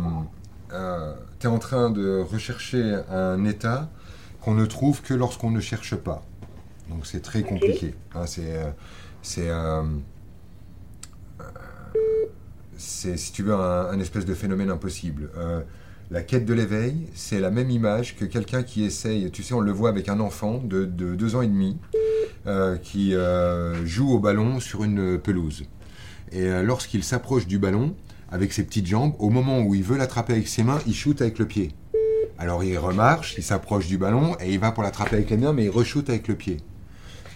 tu es en train de rechercher un état qu'on ne trouve que lorsqu'on ne cherche pas. Donc c'est très compliqué. hein, c'est, euh, c'est, si tu veux, un, espèce de phénomène impossible. Euh, la quête de l'éveil, c'est la même image que quelqu'un qui essaye, tu sais, on le voit avec un enfant de, de deux ans et demi, euh, qui euh, joue au ballon sur une pelouse. Et lorsqu'il s'approche du ballon, avec ses petites jambes, au moment où il veut l'attraper avec ses mains, il shoot avec le pied. Alors il remarche, il s'approche du ballon et il va pour l'attraper avec les mains, mais il re-shoot avec le pied.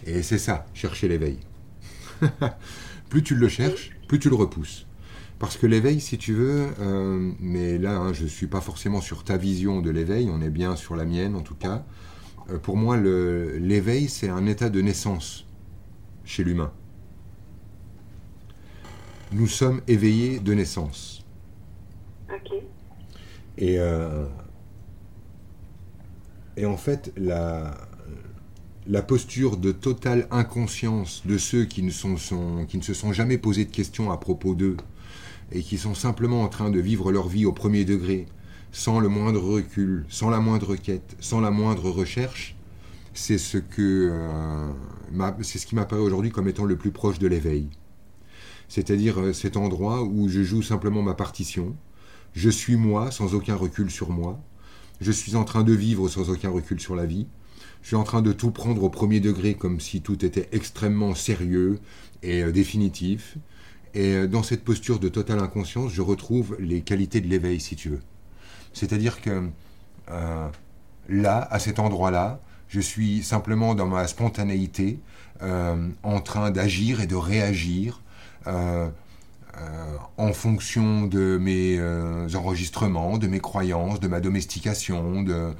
Et c'est ça, chercher l'éveil. plus tu le cherches, plus tu le repousses. Parce que l'éveil, si tu veux, euh, mais là, hein, je ne suis pas forcément sur ta vision de l'éveil, on est bien sur la mienne en tout cas. Euh, pour moi, l'éveil, c'est un état de naissance chez l'humain. Nous sommes éveillés de naissance. Ok. Et, euh, et en fait, la, la posture de totale inconscience de ceux qui ne, sont, sont- qui ne se sont jamais posé de questions à propos d'eux et qui sont simplement en train de vivre leur vie au premier degré, sans le moindre recul, sans la moindre quête, sans la moindre recherche, c'est ce, que, euh, c'est ce qui m'apparaît aujourd'hui comme étant le plus proche de l'éveil. C'est-à-dire euh, cet endroit où je joue simplement ma partition, je suis moi sans aucun recul sur moi. Je suis en train de vivre sans aucun recul sur la vie. Je suis en train de tout prendre au premier degré comme si tout était extrêmement sérieux et euh, définitif. Et euh, dans cette posture de totale inconscience, je retrouve les qualités de l'éveil, si tu veux. C'est-à-dire que euh, là, à cet endroit-là, je suis simplement dans ma spontanéité, euh, en train d'agir et de réagir. en fonction de mes enregistrements, de mes croyances, de ma domestication, de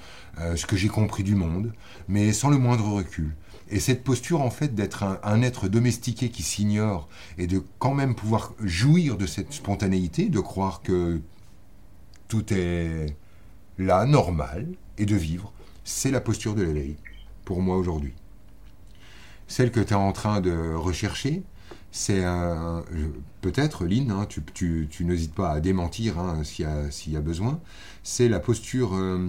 ce que j'ai compris du monde, mais sans le moindre recul. Et cette posture, en fait, d'être un, être domestiqué qui s'ignore et de quand même pouvoir jouir de cette spontanéité, de croire que tout est là, normal, et de vivre, c'est la posture de l'éveil, pour moi aujourd'hui. Celle que tu es en train de rechercher, c'est peut-être, Lynn, hein, tu, n'hésites pas à démentir hein, s'il y, a- s'il y a besoin, c'est la posture euh,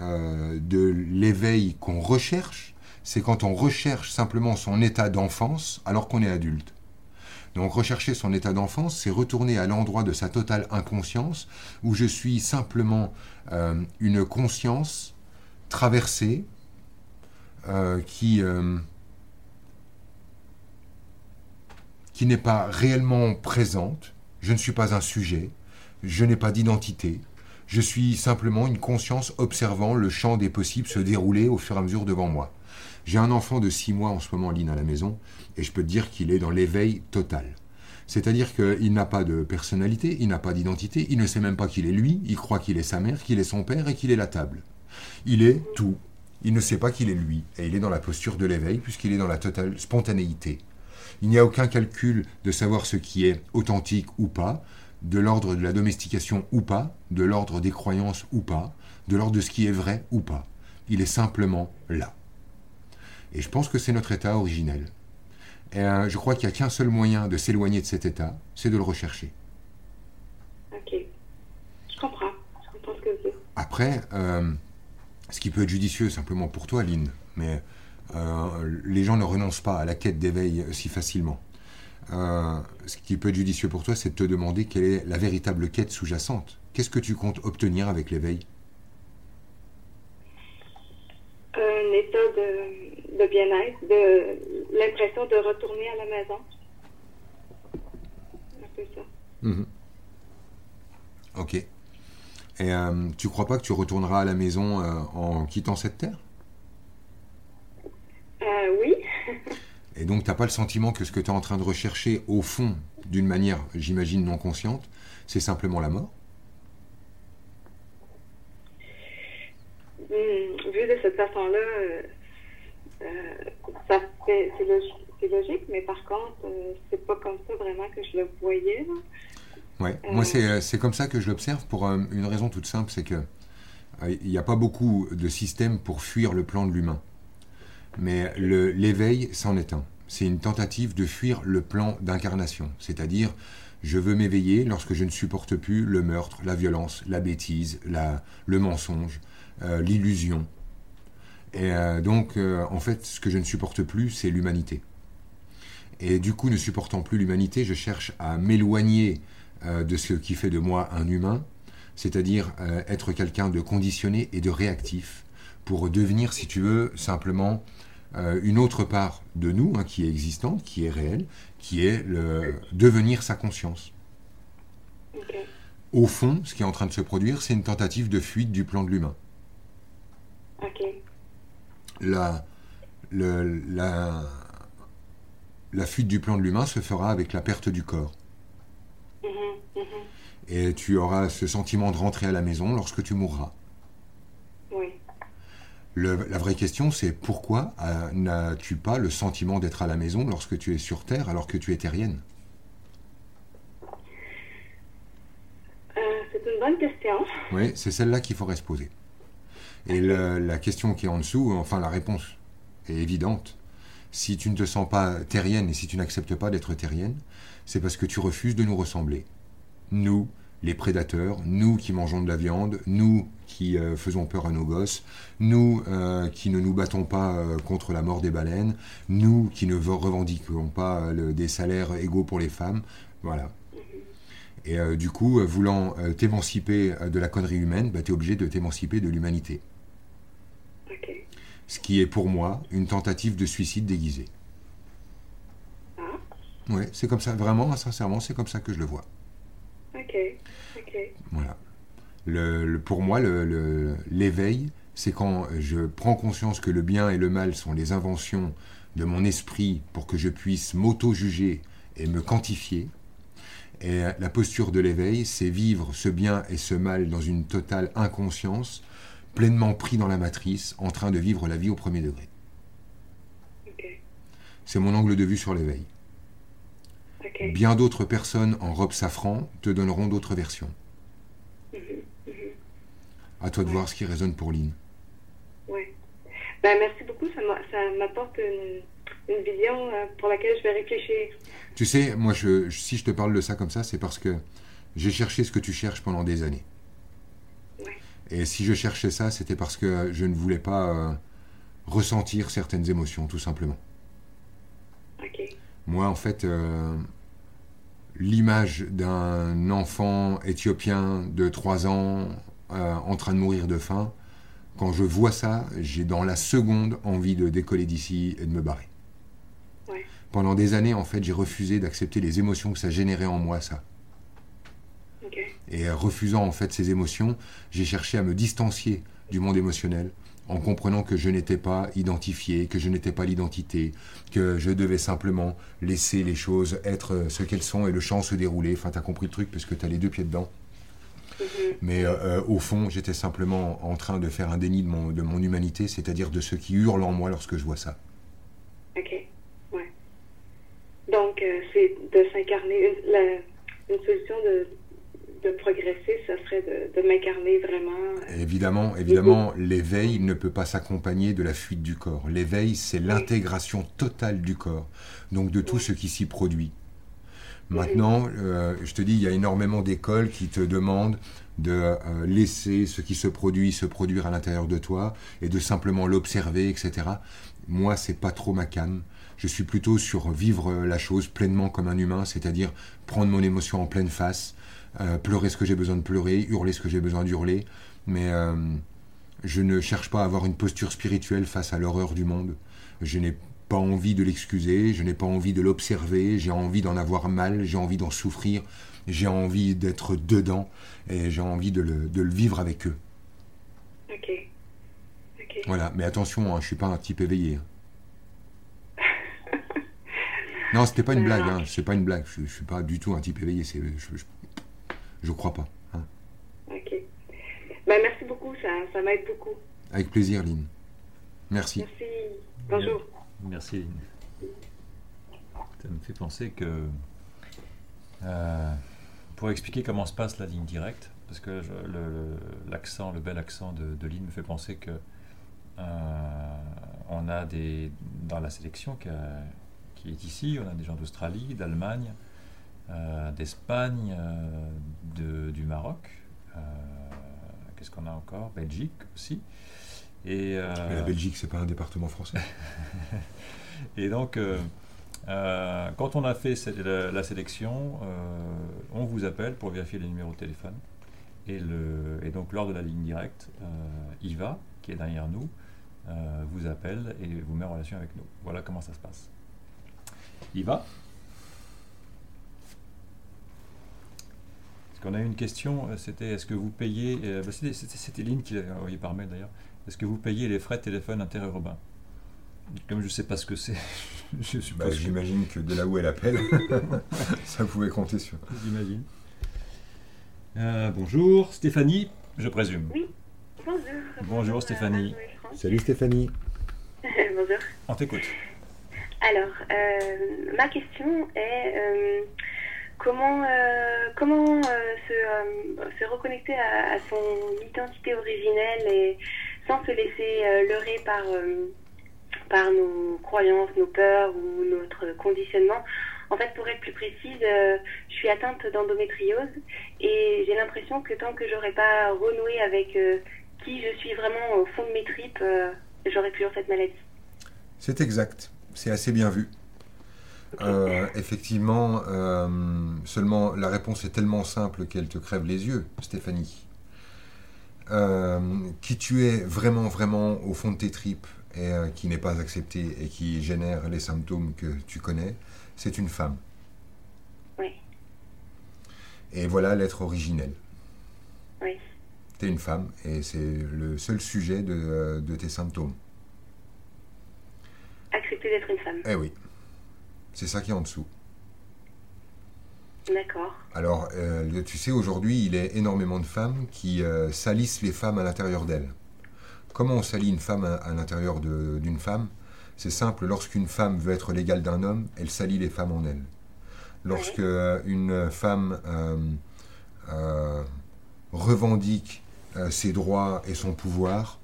euh, de l'éveil qu'on recherche, c'est quand on recherche simplement son état d'enfance alors qu'on est adulte. Donc rechercher son état d'enfance, c'est retourner à l'endroit de sa totale inconscience, où je suis simplement euh, une conscience traversée euh, qui... euh, qui n'est pas réellement présente, je ne suis pas un sujet, je n'ai pas d'identité, je suis simplement une conscience observant le champ des possibles se dérouler au fur et à mesure devant moi. J'ai un enfant de 6 mois en ce moment, Lynn, à la maison, et je peux te dire qu'il est dans l'éveil total. C'est-à-dire qu'il n'a pas de personnalité, il n'a pas d'identité, il ne sait même pas qu'il est lui, il croit qu'il est sa mère, qu'il est son père et qu'il est la table. Il est tout. Il ne sait pas qu'il est lui, et il est dans la posture de l'éveil, puisqu'il est dans la totale spontanéité. Il n'y a aucun calcul de savoir ce qui est authentique ou pas, de l'ordre de la domestication ou pas, de l'ordre des croyances ou pas, de l'ordre de ce qui est vrai ou pas. Il est simplement là. Et je pense que c'est notre état originel. Et euh, je crois qu'il n'y a qu'un seul moyen de s'éloigner de cet état, c'est de le rechercher. Ok. Je comprends. Je comprends ce que vous dites. Après, euh, ce qui peut être judicieux simplement pour toi, Lynn, mais euh, les gens ne renoncent pas à la quête d'éveil si facilement. Ce qui peut être judicieux pour toi, c'est de te demander quelle est la véritable quête sous-jacente. Qu'est-ce que tu comptes obtenir avec l'éveil? Un état de, de bien-être, de l'impression de retourner à la maison. Un peu ça. Mhm. Ok. Et euh, tu crois pas que tu retourneras à la maison euh, en quittant cette terre? Euh, oui. Et donc, t'as pas le sentiment que ce que tu es en train de rechercher, au fond, d'une manière, j'imagine, non consciente, c'est simplement la mort? Hmm, vu de cette façon-là, euh, ça fait- c'est logique, mais par contre, euh, c'est pas comme ça vraiment que je le voyais. Ouais. Euh. Moi, c'est comme ça que je l'observe pour euh, une raison toute simple, c'est que euh, il n'y a pas beaucoup de systèmes pour fuir le plan de l'humain. Mais l'éveil, c'en est un. C'est une tentative de fuir le plan d'incarnation. C'est-à-dire, je veux m'éveiller lorsque je ne supporte plus le meurtre, la violence, la bêtise, la, le mensonge, euh, l'illusion. Et euh, donc, euh, en fait, ce que je ne supporte plus, c'est l'humanité. Et du coup, ne supportant plus l'humanité, je cherche à m'éloigner euh, de ce qui fait de moi un humain, c'est-à-dire être quelqu'un de conditionné et de réactif, pour devenir, si tu veux, simplement une autre part de nous hein, qui est existante, qui est réelle, qui est le, devenir sa conscience. Au fond, ce qui est en train de se produire, c'est une tentative de fuite du plan de l'humain. Ok. La, le- la, la fuite du plan de l'humain se fera avec la perte du corps. Mhm, mhm. Et tu auras ce sentiment de rentrer à la maison lorsque tu mourras. Oui. Le- la vraie question, c'est pourquoi euh, n'as-tu pas le sentiment d'être à la maison lorsque tu es sur Terre alors que tu es terrienne? Euh, c'est une bonne question. Oui, c'est celle-là qu'il faudrait se poser. Et la question qui est en dessous, enfin la réponse est évidente. Si tu ne te sens pas terrienne et si tu n'acceptes pas d'être terrienne, c'est parce que tu refuses de nous ressembler. Nous, les prédateurs, nous qui mangeons de la viande, nous qui euh, faisons peur à nos gosses, nous euh, qui ne nous battons pas euh, contre la mort des baleines, nous qui ne revendiquons pas des salaires égaux pour les femmes, voilà. Et du coup, voulant t'émanciper de la connerie humaine, bah, tu es obligé de t'émanciper de l'humanité. Ce qui est pour moi une tentative de suicide déguisé. Ah. Ouais, c'est comme ça, vraiment, sincèrement, c'est comme ça que je le vois. Ok. Ok. Voilà. Le, le- pour moi, le- l'éveil, c'est quand je prends conscience que le bien et le mal sont les inventions de mon esprit pour que je puisse m'auto-juger et me quantifier. Et la posture de l'éveil, c'est vivre ce bien et ce mal dans une totale inconscience, pleinement pris dans la matrice, en train de vivre la vie au premier degré. C'est mon angle de vue sur l'éveil. Bien d'autres personnes en robe safran te donneront d'autres versions. Mhm, mhm. À toi de voir ce qui résonne pour Lynn. Ouais. Ben, merci beaucoup. Ça m'a- ça m'apporte une, une vision euh, pour laquelle je vais réfléchir. Tu sais, moi, je- si je te parle de ça comme ça, c'est parce que j'ai cherché ce que tu cherches pendant des années. Et si je cherchais ça, c'était parce que je ne voulais pas euh, ressentir certaines émotions, tout simplement. Moi, en fait, euh, l'image d'un enfant éthiopien de 3 ans euh, en train de mourir de faim, quand je vois ça, j'ai dans la seconde envie de décoller d'ici et de me barrer. Ouais. Pendant des années, en fait, j'ai refusé d'accepter les émotions que ça générait en moi, ça. Et euh, refusant en fait ces émotions, j'ai cherché à me distancier du monde émotionnel en comprenant que je n'étais pas identifié, que je n'étais pas l'identité, que je devais simplement laisser les choses être euh, ce qu'elles sont et le champ se dérouler. Enfin, t'as compris le truc parce que t'as les deux pieds dedans. Mhm. Mais euh, au fond, j'étais simplement en train de faire un déni de mon, de mon humanité, c'est-à-dire de ce qui hurle en moi lorsque je vois ça. Ok. Ouais. Donc, euh, c'est de s'incarner. Une solution de, de progresser, ça serait de, de m'incarner vraiment. Évidemment, évidemment, l'éveil ne peut pas s'accompagner de la fuite du corps. L'éveil, c'est l'intégration totale du corps, donc de tout Oui. ce qui s'y produit. Maintenant, euh, je te dis, il y a énormément d'écoles qui te demandent de euh, laisser ce qui se produit se produire à l'intérieur de toi et de simplement l'observer, etc. Moi, c'est pas trop ma cam. Je suis plutôt sur vivre la chose pleinement comme un humain, c'est-à-dire prendre mon émotion en pleine face, euh, pleurer ce que j'ai besoin de pleurer, hurler ce que j'ai besoin d'hurler, mais euh, je ne cherche pas à avoir une posture spirituelle face à l'horreur du monde. Je n'ai pas envie de l'excuser, je n'ai pas envie de l'observer, j'ai envie d'en avoir mal, j'ai envie d'en souffrir, j'ai envie d'être dedans et j'ai envie de le, de le vivre avec eux. Ok. Ok. Voilà, mais attention, hein, je suis pas un type éveillé. Non, c'était pas une blague, hein, c'est pas une blague. Je, je suis pas du tout un type éveillé. C'est, je, je, je crois pas. hein. Ok. Ben, merci beaucoup. Ça, ça m'aide beaucoup. Avec plaisir, Lynn. Merci. Merci. Bonjour. Merci. Ça me fait penser que euh, pour expliquer comment se passe la ligne directe, parce que je- le- le- l'accent, le, bel accent de, de Lynn me fait penser que euh, on a des dans la sélection qui, a- qui est ici, on a des gens d'Australie, d'Allemagne, euh, d'Espagne, euh, de- du Maroc. euh, Qu'est-ce qu'on a encore? Belgique aussi. Et, euh, Mais la Belgique, c'est pas un département français. et donc, euh, Euh, quand on a fait la, sélection, on vous appelle pour vérifier les numéros de téléphone. Et, le, et donc lors de la ligne directe, Yva, qui est derrière nous, vous appelle et vous met en relation avec nous. Voilà comment ça se passe. Yva Parce qu'on a eu une question, c'était est-ce que vous payez, bah, c'était Lynn qui l'a envoyé par mail d'ailleurs, est-ce que vous payez les frais de téléphone interurbain Comme je ne sais pas ce que c'est, je bah, J'imagine que... de là où elle appelle, ça pouvait compter sur. J'imagine. Euh, bonjour, Stéphanie, je présume. Oui, bonjour. Bonjour Stéphanie. Salut Stéphanie. bonjour. On t'écoute. Alors, euh, ma question est euh, comment, euh, comment se, se, reconnecter à, son identité originelle et sans se laisser euh, leurrer par, euh, par nos croyances, nos peurs ou notre conditionnement. En fait, pour être plus précise, euh, je suis atteinte d'endométriose et j'ai l'impression que tant que j'aurais pas renoué avec qui je suis vraiment au fond de mes tripes, j'aurai toujours cette maladie. C'est exact, c'est assez bien vu. Effectivement, seulement la réponse est tellement simple qu'elle te crève les yeux, Stéphanie. Euh, qui tu es vraiment, vraiment au fond de tes tripes et euh, qui n'est pas accepté et qui génère les symptômes que tu connais, c'est une femme. Oui. Et voilà l'être originel. Oui. Tu es une femme et c'est le seul sujet de, euh, de tes symptômes. Accepter d'être une femme. Eh oui. C'est ça qui est en dessous. D'accord. Alors, euh, tu sais, aujourd'hui, il y a énormément de femmes qui euh, salissent les femmes à l'intérieur d'elles. Comment on salit une femme à, l'intérieur d'une femme? C'est simple, lorsqu'une femme veut être l'égale d'un homme, elle salit les femmes en elle. Lorsque euh, une femme revendique ses droits et son pouvoir,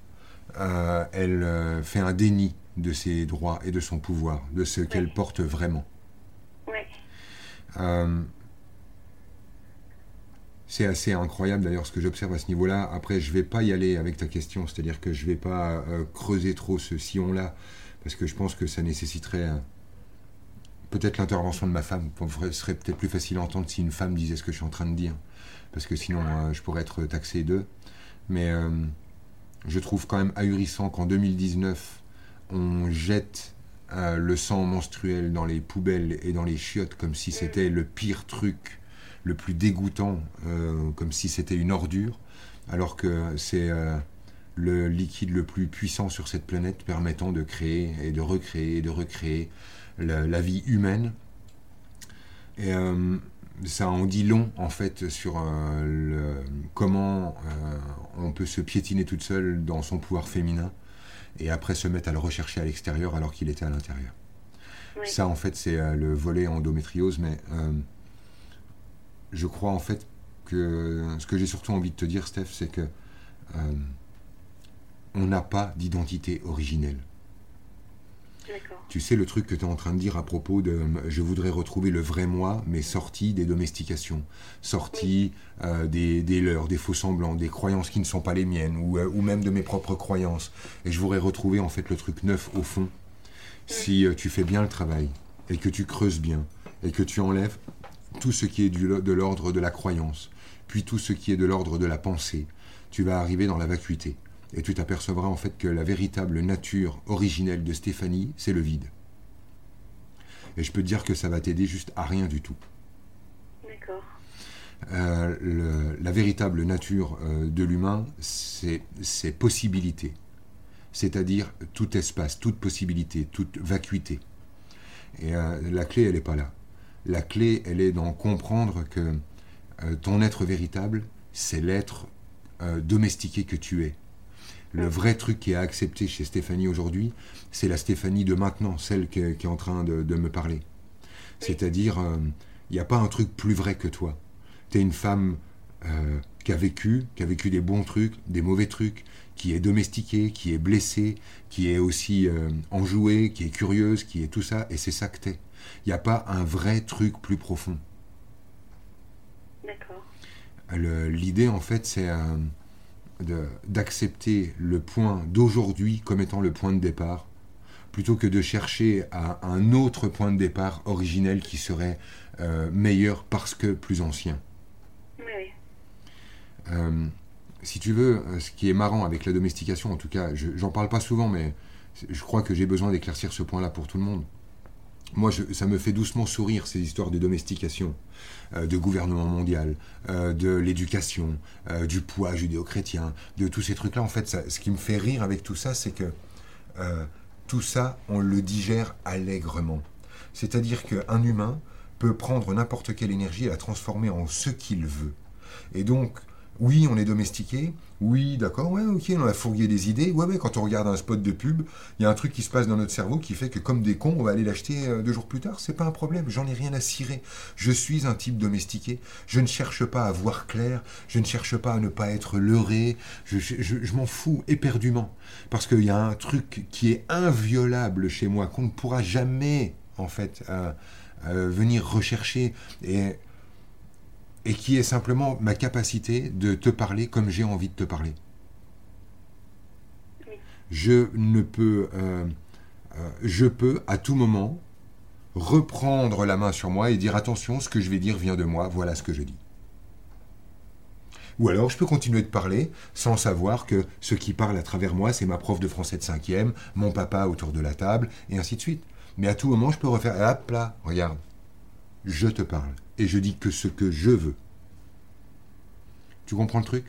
elle fait un déni de ses droits et de son pouvoir, de ce qu'elle porte vraiment. Oui. C'est assez incroyable d'ailleurs ce que j'observe à ce niveau-là. Après, je ne vais pas y aller avec ta question, c'est-à-dire que je ne vais pas euh, creuser trop ce sillon-là, parce que je pense que ça nécessiterait euh, peut-être l'intervention de ma femme. Ce serait peut-être plus facile à entendre si une femme disait ce que je suis en train de dire, parce que sinon euh, je pourrais être taxé d'eux. Mais je trouve quand même ahurissant qu'en 2019, on jette le sang menstruel dans les poubelles et dans les chiottes comme si c'était le pire truc le plus dégoûtant, euh, comme si c'était une ordure, alors que c'est euh, le liquide le plus puissant sur cette planète permettant de créer et de recréer et de recréer la, vie humaine. Et euh, ça en dit long en fait sur comment on peut se piétiner toute seule dans son pouvoir féminin et après se mettre à le rechercher à l'extérieur alors qu'il était à l'intérieur. Ça en fait c'est le volet endométriose, mais je crois en fait que ce que j'ai surtout envie de te dire, Steph, c'est que euh, on n'a pas d'identité originelle. Tu sais le truc que tu es en train de dire à propos de je voudrais retrouver le vrai moi, mais sorti des domestications, sorti euh, des, des leurs, des faux semblants, des croyances qui ne sont pas les miennes, ou, euh, ou, même de mes propres croyances. Et je voudrais retrouver en fait le truc neuf au fond. Si tu fais bien le travail, et que tu creuses bien, et que tu enlèves tout ce qui est de l'ordre de la croyance, puis tout ce qui est de l'ordre de la pensée, tu vas arriver dans la vacuité. Et tu t'apercevras en fait que la véritable nature originelle de Stéphanie, c'est le vide. Et je peux te dire que ça va t'aider juste à rien du tout. D'accord. Euh, la véritable nature euh, de l'humain, c'est possibilité. C'est-à-dire tout espace, toute possibilité, toute vacuité. Et euh, la clé, elle n'est pas là. La clé, elle est dans comprendre que ton être véritable, c'est l'être domestiqué que tu es. Le vrai truc qui est accepté chez Stéphanie aujourd'hui, c'est la Stéphanie de maintenant, celle qui est, en train de, me parler. C'est-à-dire, il euh, n'y a pas un truc plus vrai que toi. Tu es une femme qui a vécu, qui a vécu des bons trucs, des mauvais trucs, qui est domestiquée, qui est blessée, qui est aussi enjouée, qui est curieuse, qui est tout ça, et c'est ça que t'es. Il n'y a pas un vrai truc plus profond. D'accord. L'idée, en fait, c'est euh, d'accepter le point d'aujourd'hui comme étant le point de départ plutôt que de chercher à un autre point de départ originel qui serait euh, meilleur parce que plus ancien. Oui. Euh, si tu veux, euh, ce qui est marrant avec la domestication, en tout cas, je- j'en parle pas souvent, mais je crois que j'ai besoin d'éclaircir ce point-là pour tout le monde. Moi, ça me fait doucement sourire ces histoires de domestication, euh, de gouvernement mondial, euh, de l'éducation, euh, du poids judéo-chrétien, de tous ces trucs-là. En fait, ce qui me fait rire avec tout ça, c'est que tout ça, on le digère allègrement. C'est-à-dire qu'un humain peut prendre n'importe quelle énergie et la transformer en ce qu'il veut. Et donc, oui, on est domestiqué. Oui, d'accord, ouais, ok, on a fourgué des idées. Ouais, mais quand on regarde un spot de pub, il y a un truc qui se passe dans notre cerveau qui fait que, comme des cons, on va aller l'acheter euh, deux jours plus tard. C'est pas un problème, j'en ai rien à cirer. Je suis un type domestiqué. Je ne cherche pas à voir clair. Je ne cherche pas à ne pas être leurré. Je, m'en fous éperdument. Parce qu'il y a un truc qui est inviolable chez moi, qu'on ne pourra jamais, en fait, euh, euh, venir rechercher. Et et qui est simplement ma capacité de te parler comme j'ai envie de te parler. Oui. Je ne peux, euh, euh, je peux à tout moment reprendre la main sur moi et dire attention, ce que je vais dire vient de moi, voilà ce que je dis. Ou alors je peux continuer de parler sans savoir que ce qui parle à travers moi, c'est ma prof de français de cinquième, mon papa autour de la table, et ainsi de suite. Mais à tout moment, je peux refaire, hop là, regarde, je te parle, et je dis que ce que je veux. Tu comprends le truc?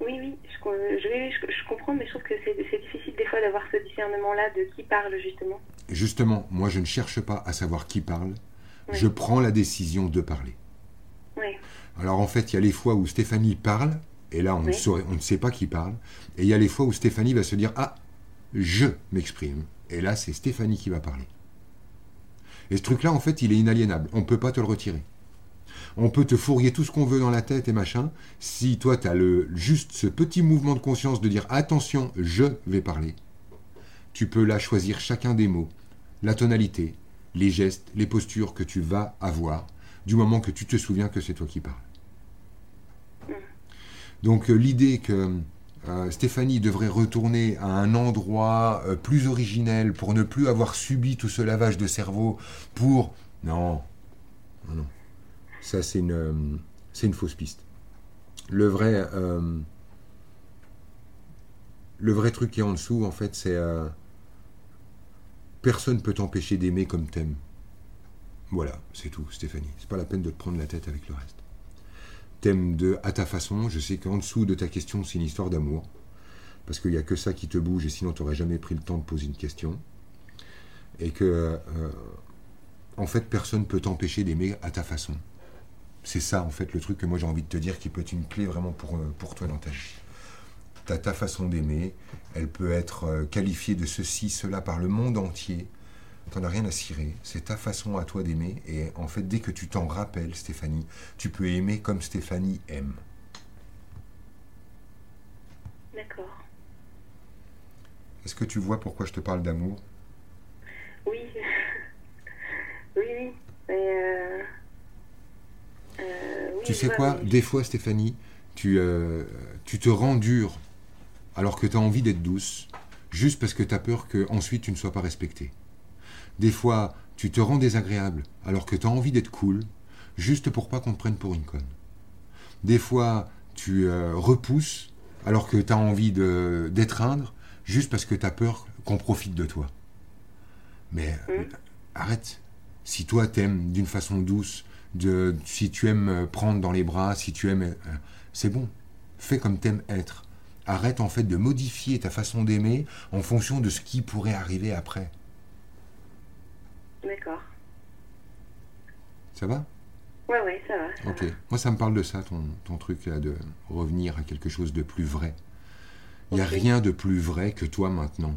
Oui, oui, je, comprends, mais je trouve que c'est difficile des fois d'avoir ce discernement-là de qui parle, justement. Justement, moi je ne cherche pas à savoir qui parle, Oui. je prends la décision de parler. Oui, Alors en fait, il y a les fois où Stéphanie parle, et là on, ne Oui. saurait- on ne sait pas qui parle, et il y a les fois où Stéphanie va se dire Ah, je m'exprime, et là c'est Stéphanie qui va parler. Et ce truc-là, en fait, il est inaliénable, on ne peut pas te le retirer. On peut te fourguer tout ce qu'on veut dans la tête et machin, si toi tu as le, juste ce petit mouvement de conscience de dire Attention, je vais parler. Tu peux là choisir chacun des mots, la tonalité, les gestes, les postures que tu vas avoir, du moment que tu te souviens que c'est toi qui parles. Donc euh, l'idée que euh, Stéphanie devrait retourner à un endroit euh, plus originel pour ne plus avoir subi tout ce lavage de cerveau pour... Non, non, non. Ça c'est une, euh, une fausse piste. Le vrai, le vrai truc qui est en dessous, en fait, c'est... personne peut t'empêcher d'aimer comme t'aimes. Voilà, c'est tout, Stéphanie. C'est pas la peine de te prendre la tête avec le reste. De à ta façon. Je sais qu'en dessous de ta question, c'est une histoire d'amour. Parce qu'il n'y a que ça qui te bouge et sinon tu n'aurais jamais pris le temps de poser une question. Et que, euh, en fait, personne ne peut t'empêcher d'aimer à ta façon. C'est ça, en fait, le truc que moi j'ai envie de te dire qui peut être une clé vraiment pour, euh, pour toi dans ta vie. T'as ta façon d'aimer. Elle peut être euh, qualifiée de ceci, cela par le monde entier. T'en as rien à cirer. C'est ta façon à toi d'aimer. Et en fait, dès que tu t'en rappelles, Stéphanie, tu peux aimer comme Stéphanie aime. d'accord. Est-ce que tu vois pourquoi je te parle d'amour? Oui, oui, oui. Mais, euh, euh, oui, Tu sais vois, quoi? mais- Des fois, Stéphanie, tu, euh, tu te rends dur alors que tu as envie d'être douce, juste parce que tu as peur qu'ensuite tu ne sois pas respectée. Des fois, tu te rends désagréable alors que tu as envie d'être cool, juste pour pas qu'on te prenne pour une conne. Des fois, tu euh, repousses alors que tu as envie de- d'étreindre, juste parce que tu as peur qu'on profite de toi. Mais euh, Mm. arrête. Si toi t'aimes d'une façon douce, de, si tu aimes euh, prendre dans les bras, si tu aimes, euh, c'est bon. Fais comme t'aimes être. Arrête en fait de modifier ta façon d'aimer en fonction de ce qui pourrait arriver après. D'accord. Ça va? Ouais, ouais, ça va. ça Ok. va. Moi, ça me parle de ça, ton, ton truc là, de revenir à quelque chose de plus vrai. Il n'y a rien de plus vrai que toi maintenant.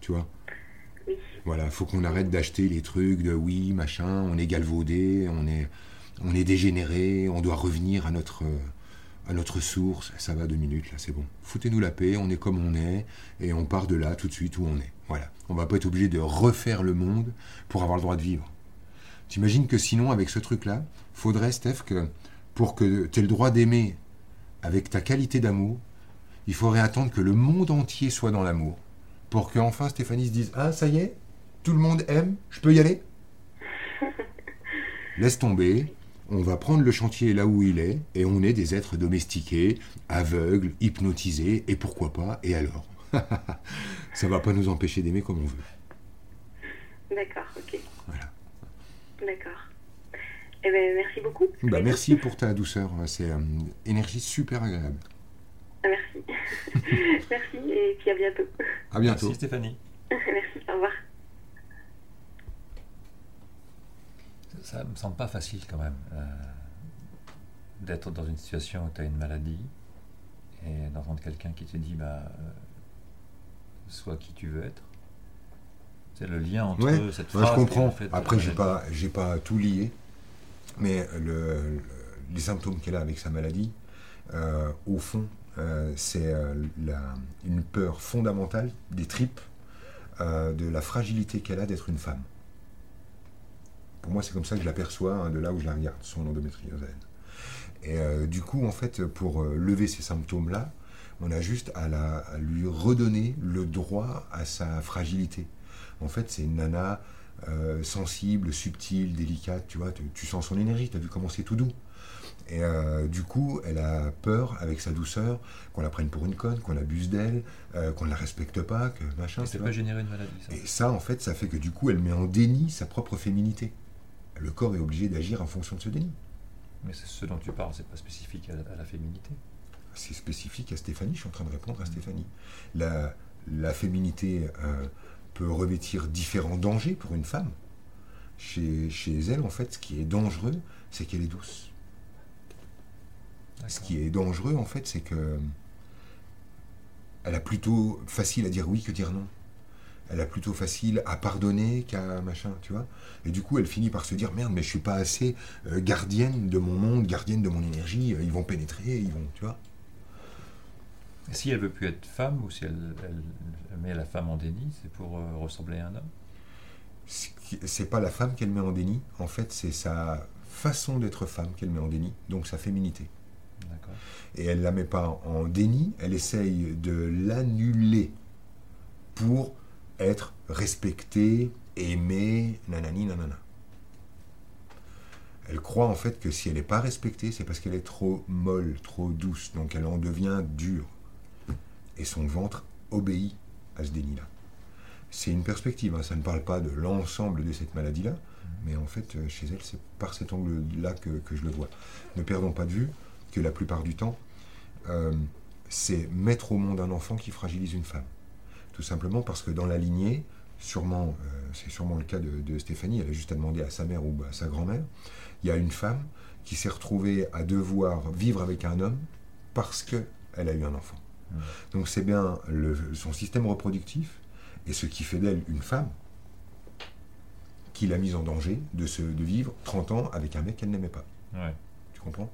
Tu vois? Oui. Voilà, faut qu'on arrête d'acheter les trucs de oui, machin, on est galvaudé, on est, on est dégénéré, on doit revenir à notre, euh, à notre source. Ça va deux minutes, là, c'est bon. Foutez-nous la paix, on est comme on est, et on part de là tout de suite où on est. Voilà. On va pas être obligé de refaire le monde pour avoir le droit de vivre. T'imagines que sinon, avec ce truc-là, faudrait, Steph, que pour que tu aies le droit d'aimer avec ta qualité d'amour, il faudrait attendre que le monde entier soit dans l'amour pour que enfin Stéphanie se dise Ah, ça y est, tout le monde aime, je peux y aller? Laisse tomber, on va prendre le chantier là où il est, et on est des êtres domestiqués, aveugles, hypnotisés, et pourquoi pas, et alors Ça va pas nous empêcher d'aimer comme on veut. D'accord, ok. Voilà. D'accord. Eh ben, merci beaucoup. Bah, merci pour ta douceur, c'est euh, énergie super agréable. Merci. merci et puis à bientôt. À bientôt. Merci Stéphanie. merci, au revoir. Ça me semble pas facile quand même euh, d'être dans une situation où tu as une maladie et d'entendre quelqu'un qui te dit bah euh, sois qui tu veux être. C'est le lien entre Ouais, cette Ouais, phrase je comprends. le fait Après, j'ai pas, j'ai pas tout lié, mais le, le- les symptômes qu'elle a avec sa maladie, euh, au fond, c'est une peur fondamentale des tripes, de la fragilité qu'elle a d'être une femme. Pour moi, c'est comme ça que je l'aperçois, hein, de là où je la regarde, son endométriose. Et euh, du coup, en fait, pour euh, lever ces symptômes-là, on a juste à, la- à lui redonner le droit à sa fragilité. En fait, c'est une nana euh, sensible, subtile, délicate, tu vois, tu, tu sens son énergie, tu as vu comment c'est tout doux. Et euh, du coup, elle a peur, avec sa douceur, qu'on la prenne pour une conne, qu'on abuse d'elle, euh, qu'on ne la respecte pas, que machin. Et tu ça vois. peut générer une maladie, ça. Et ça, en fait, ça fait que du coup, elle met en déni sa propre féminité. Le corps est obligé d'agir en fonction de ce déni. Mais c'est ce dont tu parles, c'est pas spécifique à, la- à la féminité. C'est spécifique à Stéphanie, je suis en train de répondre à Stéphanie. La, la féminité euh, peut revêtir différents dangers pour une femme. Chez, chez elle, en fait, ce qui est dangereux, c'est qu'elle est douce. Ce qui est dangereux, en fait, c'est que elle a plutôt facile à dire oui que dire non. Elle a plutôt facile à pardonner qu'à machin, tu vois. Et du coup, elle finit par se dire merde, mais je suis pas assez euh, gardienne de mon monde, gardienne de mon énergie. euh, Ils vont pénétrer, ils vont, tu vois. Si elle veut plus être femme ou si elle, elle- elle met la femme en déni, c'est pour euh, ressembler à un homme? C'est pas la femme qu'elle met en déni. En fait, c'est sa façon d'être femme qu'elle met en déni, donc sa féminité. Et elle la met pas en déni, elle essaye de l'annuler pour être respectée, aimée, nanani, nanana. Elle croit en fait que si elle n'est pas respectée, c'est parce qu'elle est trop molle, trop douce, donc elle en devient dure. Et son ventre obéit à ce déni-là. C'est une perspective, hein, ça ne parle pas de l'ensemble de cette maladie-là, mais en fait, euh, chez elle, c'est par cet angle-là que, que je le vois. Ne perdons pas de vue que la plupart du temps, euh, c'est mettre au monde un enfant qui fragilise une femme. Tout simplement parce que dans la lignée, sûrement, euh, c'est sûrement le cas de, de Stéphanie, elle a juste à demander à sa mère ou à sa grand-mère, il y a une femme qui s'est retrouvée à devoir vivre avec un homme parce qu'elle a eu un enfant. Mm. Donc c'est bien le- son système reproductif et ce qui fait d'elle une femme qui l'a mise en danger de, se, de vivre 30 ans avec un mec qu'elle n'aimait pas. Ouais. Tu comprends?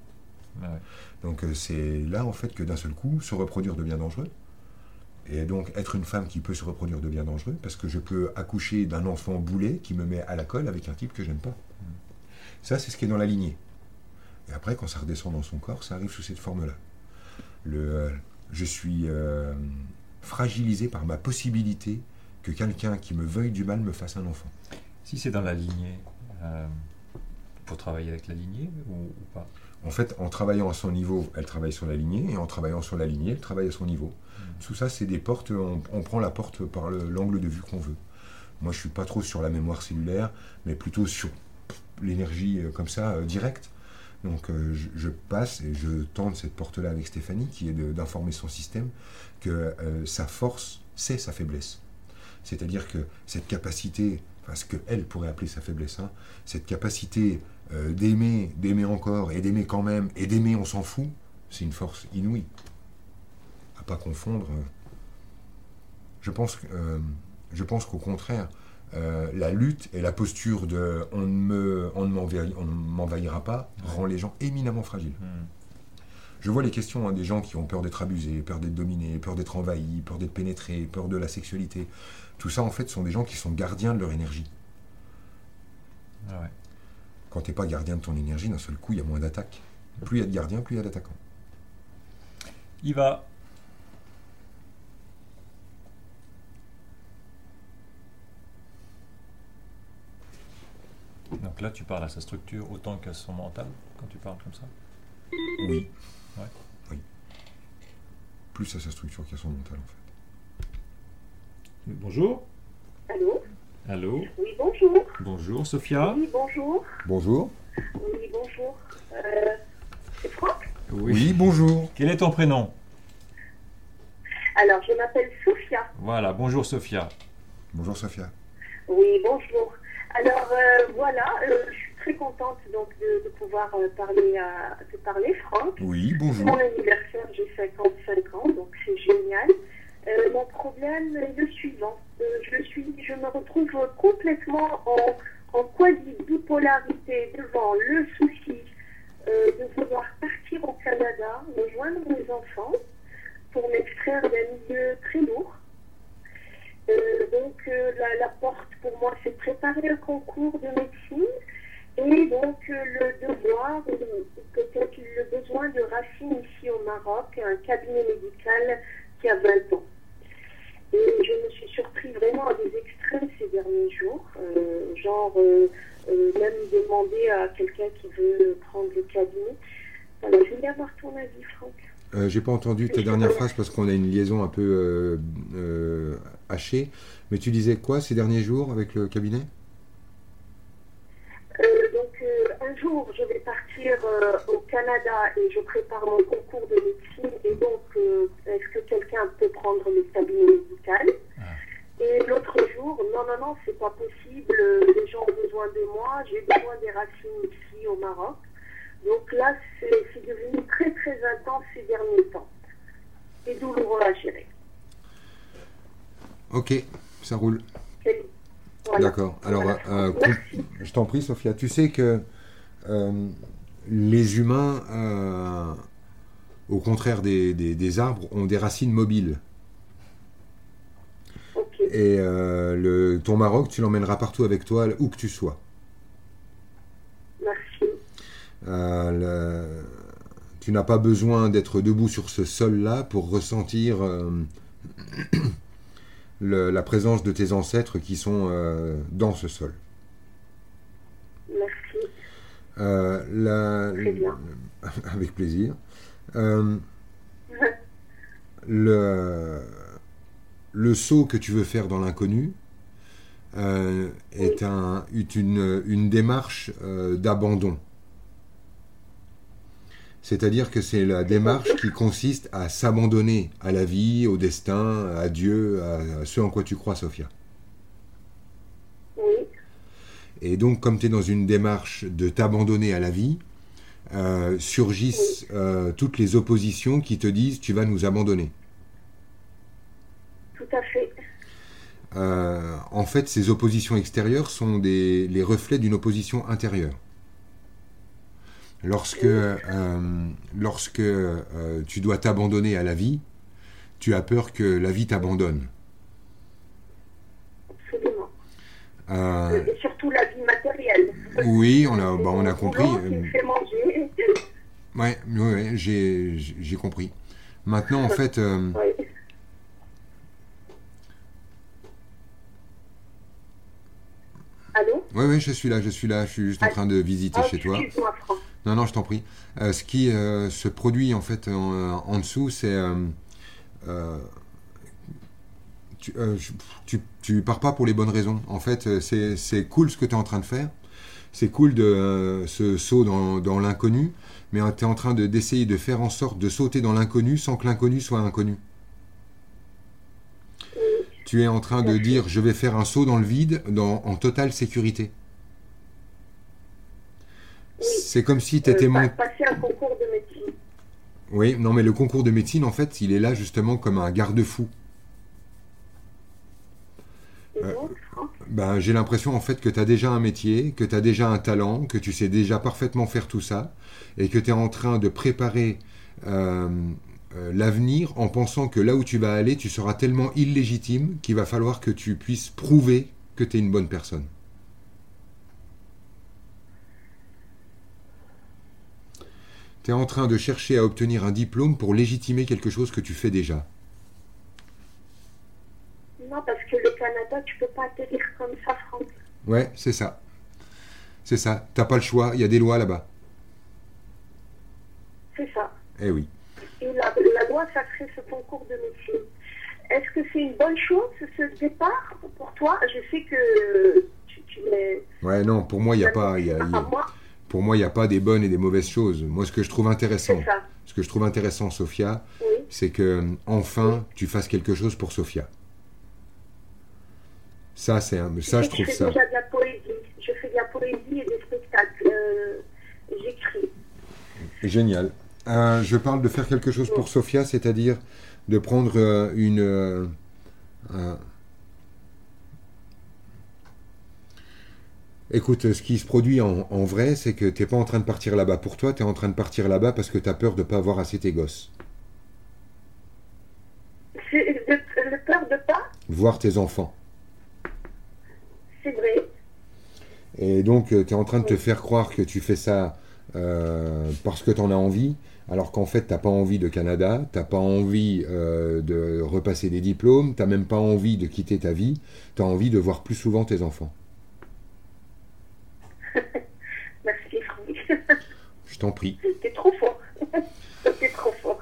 Ouais, ouais. donc euh, c'est là en fait que d'un seul coup, se reproduire devient dangereux. Et donc être une femme qui peut se reproduire devient dangereux parce que je peux accoucher d'un enfant boulet qui me met à la colle avec un type que j'aime pas. Ça, c'est ce qui est dans la lignée. Et après, quand ça redescend dans son corps, ça arrive sous cette forme-là. Le, euh, je suis euh, fragilisé par ma possibilité que quelqu'un qui me veuille du mal me fasse un enfant. Si c'est dans la lignée, euh, pour travailler avec la lignée ou, ou pas? En fait, en travaillant à son niveau, elle travaille sur la lignée, et en travaillant sur la lignée, elle travaille à son niveau. Tout ça, c'est des portes, on, prend la porte par le- l'angle de vue qu'on veut. Moi, je suis pas trop sur la mémoire cellulaire, mais plutôt sur l'énergie euh, comme ça, euh, directe. Donc, euh, je, passe et je tente cette porte-là avec Stéphanie, qui est d'informer son système que sa force, c'est sa faiblesse. C'est-à-dire que cette capacité, enfin, ce qu'elle pourrait appeler sa faiblesse, hein, cette capacité d'aimer, d'aimer encore, et d'aimer quand même, et d'aimer on s'en fout, c'est une force inouïe. À pas confondre. euh, Je pense, euh, je pense qu'au contraire, euh, la lutte et la posture de on ne m'envahira pas rend les gens éminemment fragiles. Hmm. Je vois les questions hein, des gens qui ont peur d'être abusés, peur d'être dominés, peur d'être envahis, peur d'être pénétrés, peur de la sexualité. Tout ça, en fait, sont des gens qui sont gardiens de leur énergie. Ah ouais. Quand tu n'es pas gardien de ton énergie, d'un seul coup, il y a moins d'attaques. Plus il y a de gardiens, plus il y a d'attaquants. Il va. Donc là, tu parles à sa structure autant qu'à son mental quand tu parles comme ça Oui. Ouais. Oui. Plus à sa structure qu'à son mental, en fait. Bonjour. Allô? Allô? Oui, bonjour. Bonjour, Sophia. Oui, bonjour. Bonjour. Oui, bonjour. Euh, c'est Franck? Oui, bonjour. Quel est ton prénom? Alors, je m'appelle Sophia. Voilà, bonjour Sophia. Bonjour, Sophia. Oui, bonjour. Alors, euh, voilà, euh, je suis très contente donc de, de pouvoir euh, parler à te parler, Franck. Oui, bonjour. mon anniversaire, j'ai 55 ans, donc c'est génial. Euh, mon problème est le suivant. Euh, je, suis, je me retrouve complètement en, en quasi-bipolarité devant le souci euh, de vouloir partir au Canada, rejoindre mes enfants pour m'extraire d'un milieu très lourd. Euh, donc euh, la, porte pour moi c'est préparer un concours de médecine et donc euh, le devoir, peut-être le besoin de racines ici au Maroc, un cabinet médical qui a 20 ans. Et je me suis surpris vraiment à des extrêmes ces derniers jours, genre même demander à quelqu'un qui veut prendre le cabinet. Voilà, je voulais avoir ton avis, Franck. Euh, J'ai pas entendu ta dernière phrase parce qu'on a une liaison un peu euh, euh, hachée. Mais tu disais quoi ces derniers jours avec le cabinet? Euh, donc euh, un jour, je vais partir euh, au Canada et je prépare mon concours de médecine. Et donc, euh, est-ce que quelqu'un peut prendre le cabinet médical? Et l'autre jour, non, non, non, c'est pas possible. Les gens ont besoin de moi. J'ai besoin des racines ici au Maroc. Donc là, c'est devenu très, très intense ces derniers temps. Et douloureux à gérer. Ok, ça roule. Voilà. D'accord. Alors, Voilà. euh, Merci. je t'en prie, Sophia. Tu sais que euh, les humains, euh, au contraire des, des- des arbres, ont des racines mobiles. Ok. Et euh, le, ton Maroc, tu l'emmèneras partout avec toi, où que tu sois. Merci. Euh, le- tu n'as pas besoin d'être debout sur ce sol-là pour ressentir euh, le- la présence de tes ancêtres qui sont euh, dans ce sol. Merci. La- Très bien. avec plaisir. Le, le saut que tu veux faire dans l'inconnu euh, est, un, est une, une démarche euh, d'abandon. C'est-à-dire que c'est la démarche qui consiste à s'abandonner à la vie, au destin, à Dieu, à, ce en quoi tu crois, Sophia. Oui. Et donc, comme tu es dans une démarche de t'abandonner à la vie, euh, surgissent euh, toutes les oppositions qui te disent tu vas nous abandonner. Tout à fait. Euh, en fait, ces oppositions extérieures sont des, les reflets d'une opposition intérieure. Lorsque, euh, lorsque euh, tu dois t'abandonner à la vie, tu as peur que la vie t'abandonne. Absolument. Euh, Et surtout la vie matérielle. oui, on a, bah, on a compris. qui me fait manger. Ouais, j'ai j'ai compris. Maintenant, en fait, Oui. Allô? Ouais, ouais, je suis là, je suis là, je suis juste en train de visiter Ah, chez toi. Excuse-moi, Franck. Non, non, je t'en prie. Euh, ce qui euh, se produit en fait en, en dessous, c'est. euh, euh, tu, euh, pars pas pour les bonnes raisons. En fait, euh, c'est cool ce que tu es en train de faire. C'est cool de euh, ce saut dans, l'inconnu, mais tu es en train de- d'essayer de faire en sorte de sauter dans l'inconnu sans que l'inconnu soit inconnu. Tu es en train de dire je vais faire un saut dans le vide en totale sécurité. C'est comme si tu Euh, étais pa- mon... passer un concours de médecine. Oui, non, mais le concours de médecine, en fait, il est là justement comme un garde-fou. Euh, Ben, j'ai l'impression en fait que tu as déjà un métier, que tu as déjà un talent, que tu sais déjà parfaitement faire tout ça, et que tu es en train de préparer euh, euh, l'avenir en pensant que là où tu vas aller, tu seras tellement illégitime qu'il va falloir que tu puisses prouver que tu es une bonne personne. Tu es en train de chercher à obtenir un diplôme pour légitimer quelque chose que tu fais déjà. Non, parce que le Canada, tu peux pas atterrir comme ça, Franck. Ouais, c'est ça. C'est ça. T'as pas le choix. Il y a des lois là-bas. C'est ça. Eh oui. Et la, la loi sacrée ce concours de médecine. Est-ce que c'est une bonne chose ce départ pour toi? Je sais que tu, tu. Ouais, non, pour moi, il n'y a pas. il y a- il y a- Enfin, moi, pour moi, il n'y a pas des bonnes et des mauvaises choses. Moi, ce que je trouve intéressant, ce que je trouve intéressant, Sophia, Oui. c'est que enfin, tu fasses quelque chose pour Sophia. Ça, c'est un, ça, je trouve fais ça. déjà de la poésie. Je fais de la poésie et des spectacles. Euh, J'écris. Génial. Euh, je parle de faire quelque chose pour Sophia, c'est-à-dire de prendre euh, une. un- Écoute, ce qui se produit en, en vrai, c'est que tu n'es pas en train de partir là-bas pour toi, tu es en train de partir là-bas parce que tu as peur de ne pas avoir assez tes gosses. Le peur de pas, Voir tes enfants. c'est vrai. Et donc, tu es en train de te faire croire que tu fais ça euh, parce que tu en as envie, alors qu'en fait, tu pas envie de Canada, tu pas envie euh, de repasser des diplômes, tu même pas envie de quitter ta vie, tu as envie de voir plus souvent tes enfants. Merci Franck. Je t'en prie. T'es trop fort. T'es trop fort.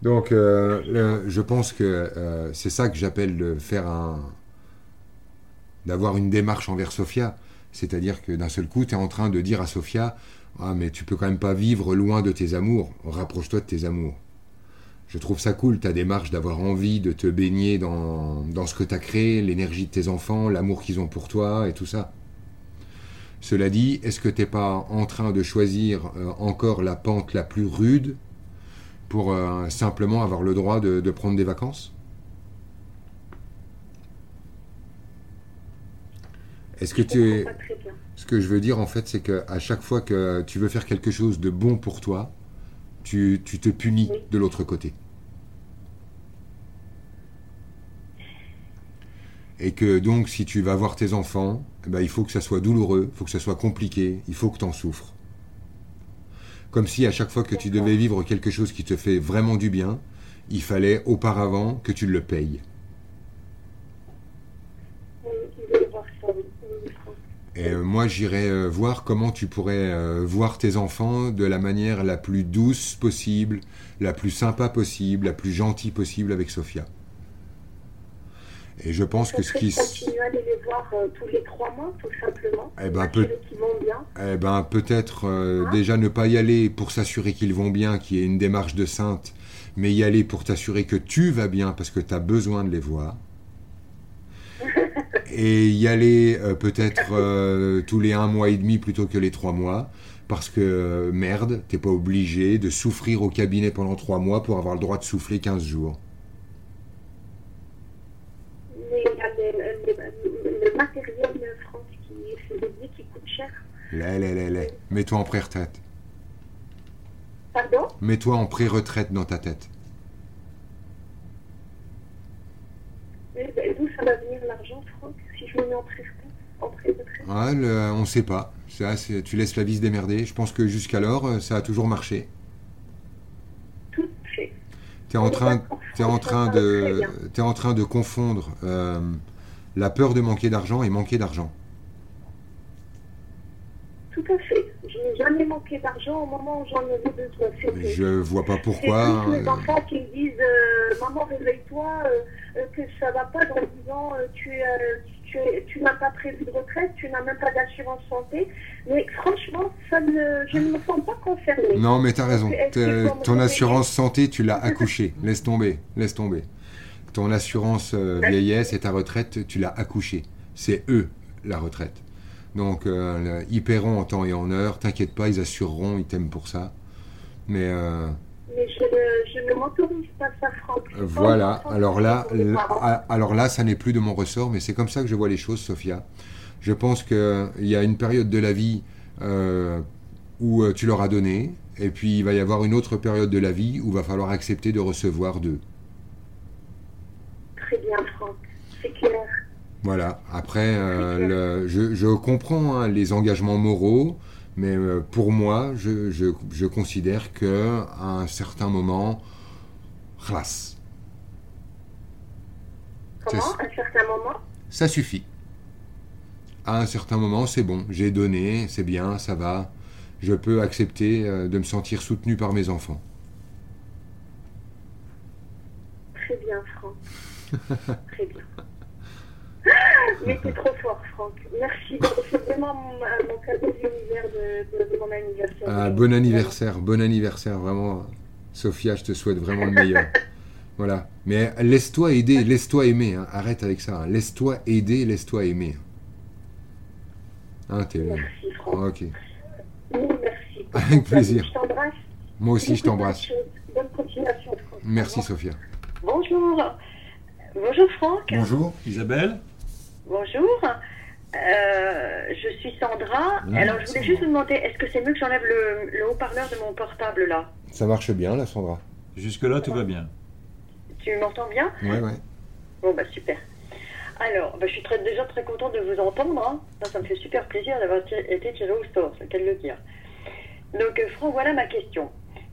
Donc, euh, le- je pense que euh, c'est ça que j'appelle de faire un. d'avoir une démarche envers Sophia. C'est-à-dire que d'un seul coup, tu es en train de dire à Sophia Ah, mais tu peux quand même pas vivre loin de tes amours. Rapproche-toi de tes amours. Je trouve ça cool, ta démarche d'avoir envie de te baigner dans, dans ce que tu as créé, l'énergie de tes enfants, l'amour qu'ils ont pour toi et tout ça. Cela dit, est-ce que t'es pas en train de choisir euh, encore la pente la plus rude pour euh, simplement avoir le droit de, de prendre des vacances? Est-ce que tu es... Ce que je veux dire en fait, c'est que à chaque fois que tu veux faire quelque chose de bon pour toi, tu, tu te punis Oui. de l'autre côté. Et que donc, si tu vas voir tes enfants, eh ben, il faut que ça soit douloureux, il faut que ça soit compliqué, il faut que tu en souffres. Comme si à chaque fois que tu devais vivre quelque chose qui te fait vraiment du bien, il fallait auparavant que tu le payes. Et euh, moi, j'irais euh, voir comment tu pourrais euh, voir tes enfants de la manière la plus douce possible, la plus sympa possible, la plus gentille possible avec Sophia. Et je pense que ce qui... continuer à aller les voir euh, tous les trois mois, tout simplement. Eh ben, S'assurer peut- qu'ils vont bien. Eh ben, peut-être euh, Hein déjà ne pas y aller pour s'assurer qu'ils vont bien, qui est une démarche de sainte, mais y aller pour t'assurer que tu vas bien parce que tu as besoin de les voir. Et y aller euh, peut-être tous les un mois et demi plutôt que les trois mois, parce que merde, t'es pas obligé de souffrir au cabinet pendant trois mois pour avoir le droit de souffler 15 jours. Mais il y a le, le- le matériel, euh, Franck, qui c'est des billets qui coûtent cher. Là, là, là, là. Mets-toi en pré-retraite. Pardon? Mets-toi en pré-retraite dans ta tête. Mais, ben, D'où ça va venir l'argent, Franck, si je me mets en pré-retraite Ouais, le- on sait pas. Ça, tu laisses la vie se démerder. Je pense que jusqu'alors, euh, ça a toujours marché. Tout fait. Tu es en train, en train de, en train de confondre euh, la peur de manquer d'argent et manquer d'argent. Tout à fait. Je n'ai jamais manqué d'argent au moment où j'en avais besoin. C'est Mais. Je vois pas C'est pourquoi. plus les euh, enfants qui me disent euh, Maman, réveille-toi, euh, que ça va pas dans disant euh, tu, euh, tu, tu n'as pas prévu de retraite, tu n'as même pas d'assurance santé. Mais franchement, ça ne, je ne me sens pas concernée. Non, mais raison. T'es- pour me Ton assurance santé, tu l'as accouché. Laisse tomber, laisse tomber. Ton assurance vieillesse et ta retraite, tu l'as accouché. C'est eux, la retraite. Donc, euh, ils paieront en temps et en heure. T'inquiète pas, ils assureront, ils t'aiment pour ça. Mais euh, Mais je ne, je ne m'autorise pas ça, Franck. Pas Voilà, important alors là, pour les là- parents. a- alors là, ça n'est plus de mon ressort, mais c'est comme ça que je vois les choses, Sophia. Je pense qu'il y a une période de la vie euh, où euh, tu leur as donné, et puis il va y avoir une autre période de la vie où il va falloir accepter de recevoir d'eux. Très bien. Voilà, après, euh, le- je, je comprends hein, les engagements moraux, mais euh, pour moi, je, je, je considère que à un certain moment, khlas, Comment? À un certain moment? Ça suffit. à un certain moment, c'est bon, j'ai donné, c'est bien, ça va, je peux accepter euh, de me sentir soutenu par mes enfants. Très bien, Franck. Très bien. Mais c'est trop fort, Franck. Merci. C'est vraiment mon, mon cadeau d'univers de, de, de, mon anniversaire. Ah, bon anniversaire, bon anniversaire, vraiment. Sophia, je te souhaite vraiment le meilleur. voilà. Mais laisse-toi aider, laisse-toi aimer. Hein. Arrête avec ça. Hein. Laisse-toi aider, laisse-toi aimer. Hein, merci, Franck. Ah, ok. Oui, merci. Avec plaisir. Je t'embrasse. Moi aussi, je t'embrasse. Bonne continuation, Franck. Merci, Sophia. Bonjour. Bonjour, Franck. Bonjour. Isabelle Bonjour. Euh, je suis Sandra. Mmh, Alors, je voulais juste vous demander, est-ce que c'est mieux que j'enlève le, le haut-parleur de mon portable là? Ça marche bien, là, Sandra Jusque-là, tout va bien. Tu m'entends bien? Ouais, ouais. Bon, bah super. Alors, bah, je suis très- déjà très contente de vous entendre. hein. Ça, ça me fait super plaisir d'avoir été tiré au sort, c'est le le dire. Donc, euh, Franck, voilà ma question.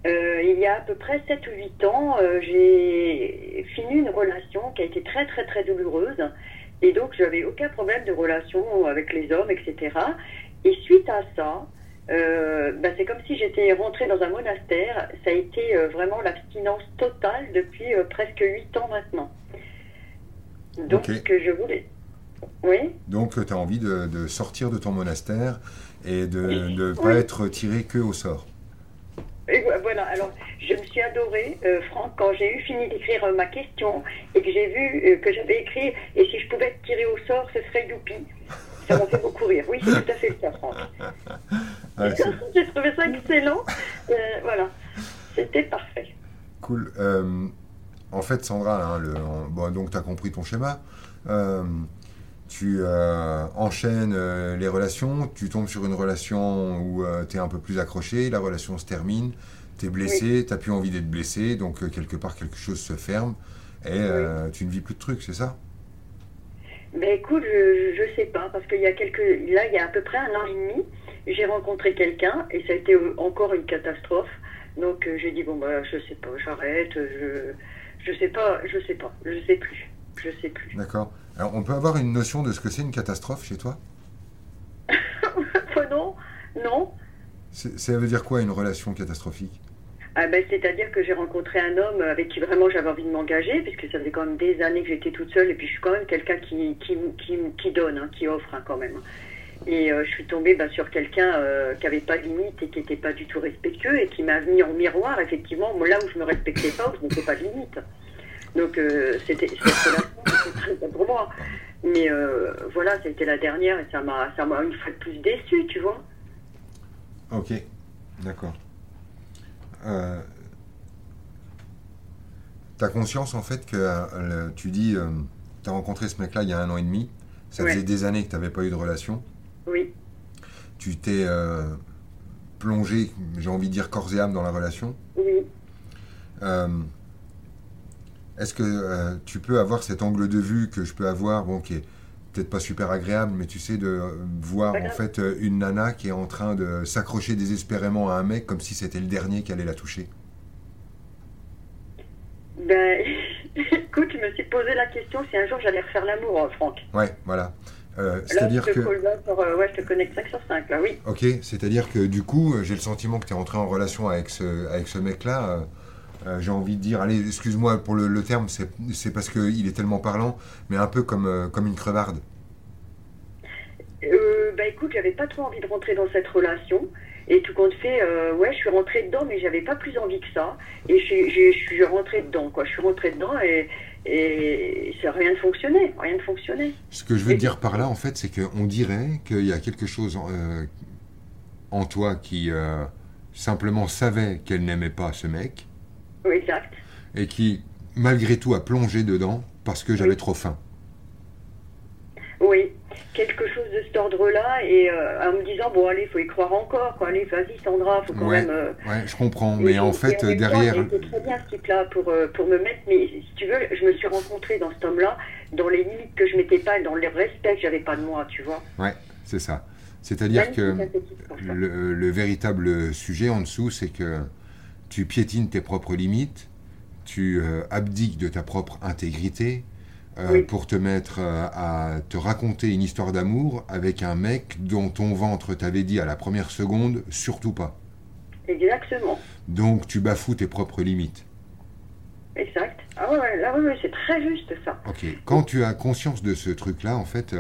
Euh, il y a à peu près 7 ou 8 ans, euh, j'ai fini une relation qui a été très très très douloureuse. Et donc, je n'avais aucun problème de relation avec les hommes, etc. Et suite à ça, euh, bah, c'est comme si j'étais rentrée dans un monastère. Ça a été euh, vraiment l'abstinence totale depuis euh, presque 8 ans maintenant. Donc, Ok. ce que je voulais. Oui Donc, tu as envie de, de sortir de ton monastère et de ne pas Oui. être tiré que au sort. Et voilà, alors je me suis adorée, euh, Franck, quand j'ai eu fini d'écrire euh, ma question et que j'ai vu euh, que j'avais écrit Et si je pouvais être tiré au sort, ce serait Youpi. Ça m'a fait beaucoup rire. Oui, c'est tout à fait le cas, Franck. Ouais, j'ai trouvé ça excellent. Voilà, c'était parfait. cool. En fait, Sandra, hein, le, en- bon, donc tu as compris ton schéma. Euh, tu euh, enchaînes euh, les relations, tu tombes sur une relation où tu es un peu plus accroché, la relation se termine, tu es blessé, tu n'as plus envie d'être blessé, donc euh, quelque part quelque chose se ferme et euh, tu ne vis plus de trucs, c'est ça? Ben écoute, je, je sais pas, parce qu'il y a quelques. Là, il y a à peu près un an et demi, j'ai rencontré quelqu'un et ça a été euh, encore une catastrophe. Donc euh, j'ai dit, bon, bah, je sais pas, j'arrête, je. Je sais pas, je sais pas, je sais plus. Je sais plus. D'accord. Alors, on peut avoir une notion de ce que c'est une catastrophe chez toi? Oh non, non. Ça veut dire quoi une relation catastrophique? Ah ben, C'est-à-dire que j'ai rencontré un homme avec qui vraiment j'avais envie de m'engager, puisque ça faisait quand même des années que j'étais toute seule, et puis je suis quand même quelqu'un qui, qui, qui, qui donne, hein, qui offre hein, quand même. Et euh, je suis tombée ben, sur quelqu'un euh, qui n'avait pas de limite et qui n'était pas du tout respectueux, et qui m'a mis en miroir, effectivement, là où je me respectais pas, où je n'étais pas de limite. Donc euh, c'était c'était bien pour moi. Mais euh, voilà, été la dernière, et ça m'a ça m'a une fois de plus déçue, tu vois. Ok, d'accord. Euh, T'as conscience en fait que euh, le- tu dis, t'as rencontré ce mec-là il y a un an et demi, ça Ouais. faisait des années que t'avais pas eu de relation, Oui, tu t'es plongé, j'ai envie de dire corps et âme dans la relation. oui. Est-ce que euh, tu peux avoir cet angle de vue que je peux avoir, bon, qui est peut-être pas super agréable, mais tu sais, de euh, voir en fait euh, une nana qui est en train de s'accrocher désespérément à un mec comme si c'était le dernier qui allait la toucher? Ben, écoute, je me suis posé la question si un jour j'allais refaire l'amour, Franck. Ouais, voilà. Euh, Là, c'est-à-dire que. sur, euh, ouais, je te connecte 5 sur 5, là, oui. Ok, c'est-à-dire que du coup, j'ai le sentiment que tu es entré en relation avec ce, avec ce mec-là. Euh, j'ai envie de dire, allez, excuse-moi pour le, le terme, c'est parce qu'il est tellement parlant, mais un peu comme, euh, comme une crevarde. Euh, ben, écoute, j'avais pas trop envie de rentrer dans cette relation. Et tout compte fait, euh, ouais, je suis rentrée dedans, mais j'avais pas plus envie que ça. Et je, suis- je, je suis rentrée dedans, quoi. Je suis rentrée dedans et, et ça rien ne fonctionnait. Rien ne fonctionnait. Ce que je veux dire par là, en fait, c'est qu'on dirait qu'il y a quelque chose en toi qui simplement savait qu'elle n'aimait pas ce mec Oui, exact. et qui, malgré tout, a plongé dedans parce que j'avais Oui. trop faim. Oui, quelque chose de cet ordre-là. Et euh, en me disant, bon, allez, faut y croire encore, quoi. Allez, vas-y, Sandra, faut quand Ouais. même. euh, Ouais, je comprends, Et- mais en fait, temps, derrière. Il était très bien ce type-là pour, euh, pour me mettre, mais si tu veux, je me suis rencontrée dans cet homme-là, dans les limites que je mettais pas, et dans le respect que j'avais pas de moi, tu vois. Ouais, c'est ça. C'est-à-dire que le véritable sujet en dessous, c'est que tu piétines tes propres limites, tu euh, abdiques de ta propre intégrité, euh, Oui. pour te mettre euh, à te raconter une histoire d'amour avec un mec dont ton ventre t'avait dit à la première seconde surtout pas. Exactement. Donc tu bafoues tes propres limites. Exact. Ah ouais, là, ouais, c'est très juste ça. Ok. Quand tu as conscience de ce truc-là, en fait,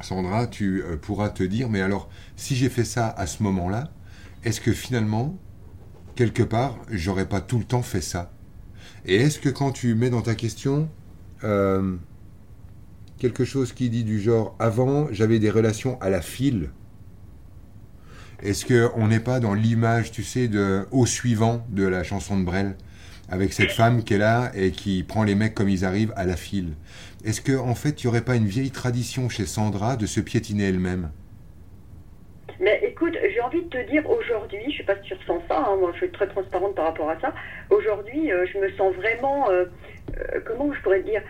Sandra, tu pourras te dire, mais alors, si j'ai fait ça à ce moment-là, est-ce que finalement, quelque part, j'aurais pas tout le temps fait ça Et est-ce que quand tu mets dans ta question euh, quelque chose qui dit du genre, avant, j'avais des relations à la file est-ce qu'on n'est pas dans l'image, tu sais, de au suivant de la chanson de Brel avec cette femme qui est là et qui prend les mecs comme ils arrivent à la file? Est-ce que en fait, il n'y aurait pas une vieille tradition chez Sandra de se piétiner elle-même? Mais écoute, j'ai envie de te dire aujourd'hui, je sais pas si tu ressens ça, hein, moi je suis très transparente par rapport à ça. Aujourd'hui, euh, je me sens vraiment, euh, euh, comment je pourrais dire,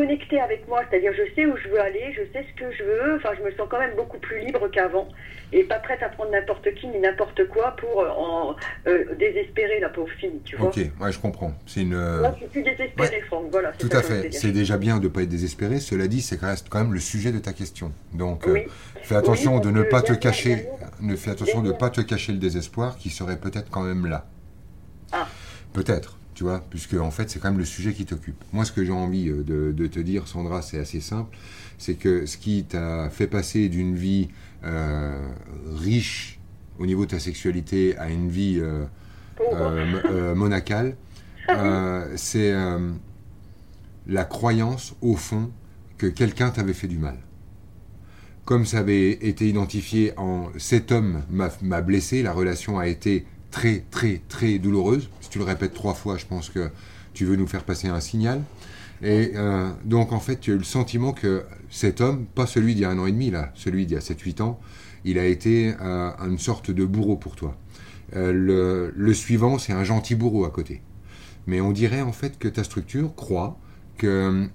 connectée avec moi, c'est-à-dire je sais où je veux aller, je sais ce que je veux, enfin je me sens quand même beaucoup plus libre qu'avant et pas prête à prendre n'importe qui ni n'importe quoi pour euh, en, euh, désespérer la pauvre fille, tu vois. Ok, ouais, je comprends. C'est une. euh, Moi, je suis plus désespérée, Franck, voilà. Tout à fait. C'est déjà bien de ne pas être désespéré. Cela dit, c'est quand même- le sujet de ta question. Donc, euh, fais attention Oui, de ne pas te cacher. Ne fais attention de ne pas te cacher le désespoir qui serait peut-être quand même là. Ah. Peut-être, tu vois, puisque en fait, c'est quand même le sujet qui t'occupe. Moi, ce que j'ai envie euh, de, de te dire, Sandra, c'est assez simple. C'est que ce qui t'a fait passer d'une vie euh, riche au niveau de ta sexualité à une vie euh, monacale, euh, c'est la croyance, au fond, que quelqu'un t'avait fait du mal. Comme ça avait été identifié en cet homme m'a blessé, la relation a été très, très, très douloureuse. Tu le répètes trois fois, je pense que tu veux nous faire passer un signal. Et euh, donc, en fait, tu as eu le sentiment que cet homme, pas celui d'il y a un an et demi, là, celui d'il y a 7-8 ans, il a été euh, une sorte de bourreau pour toi. Euh, le, suivant, c'est un gentil bourreau à côté. Mais on dirait en fait que ta structure croit que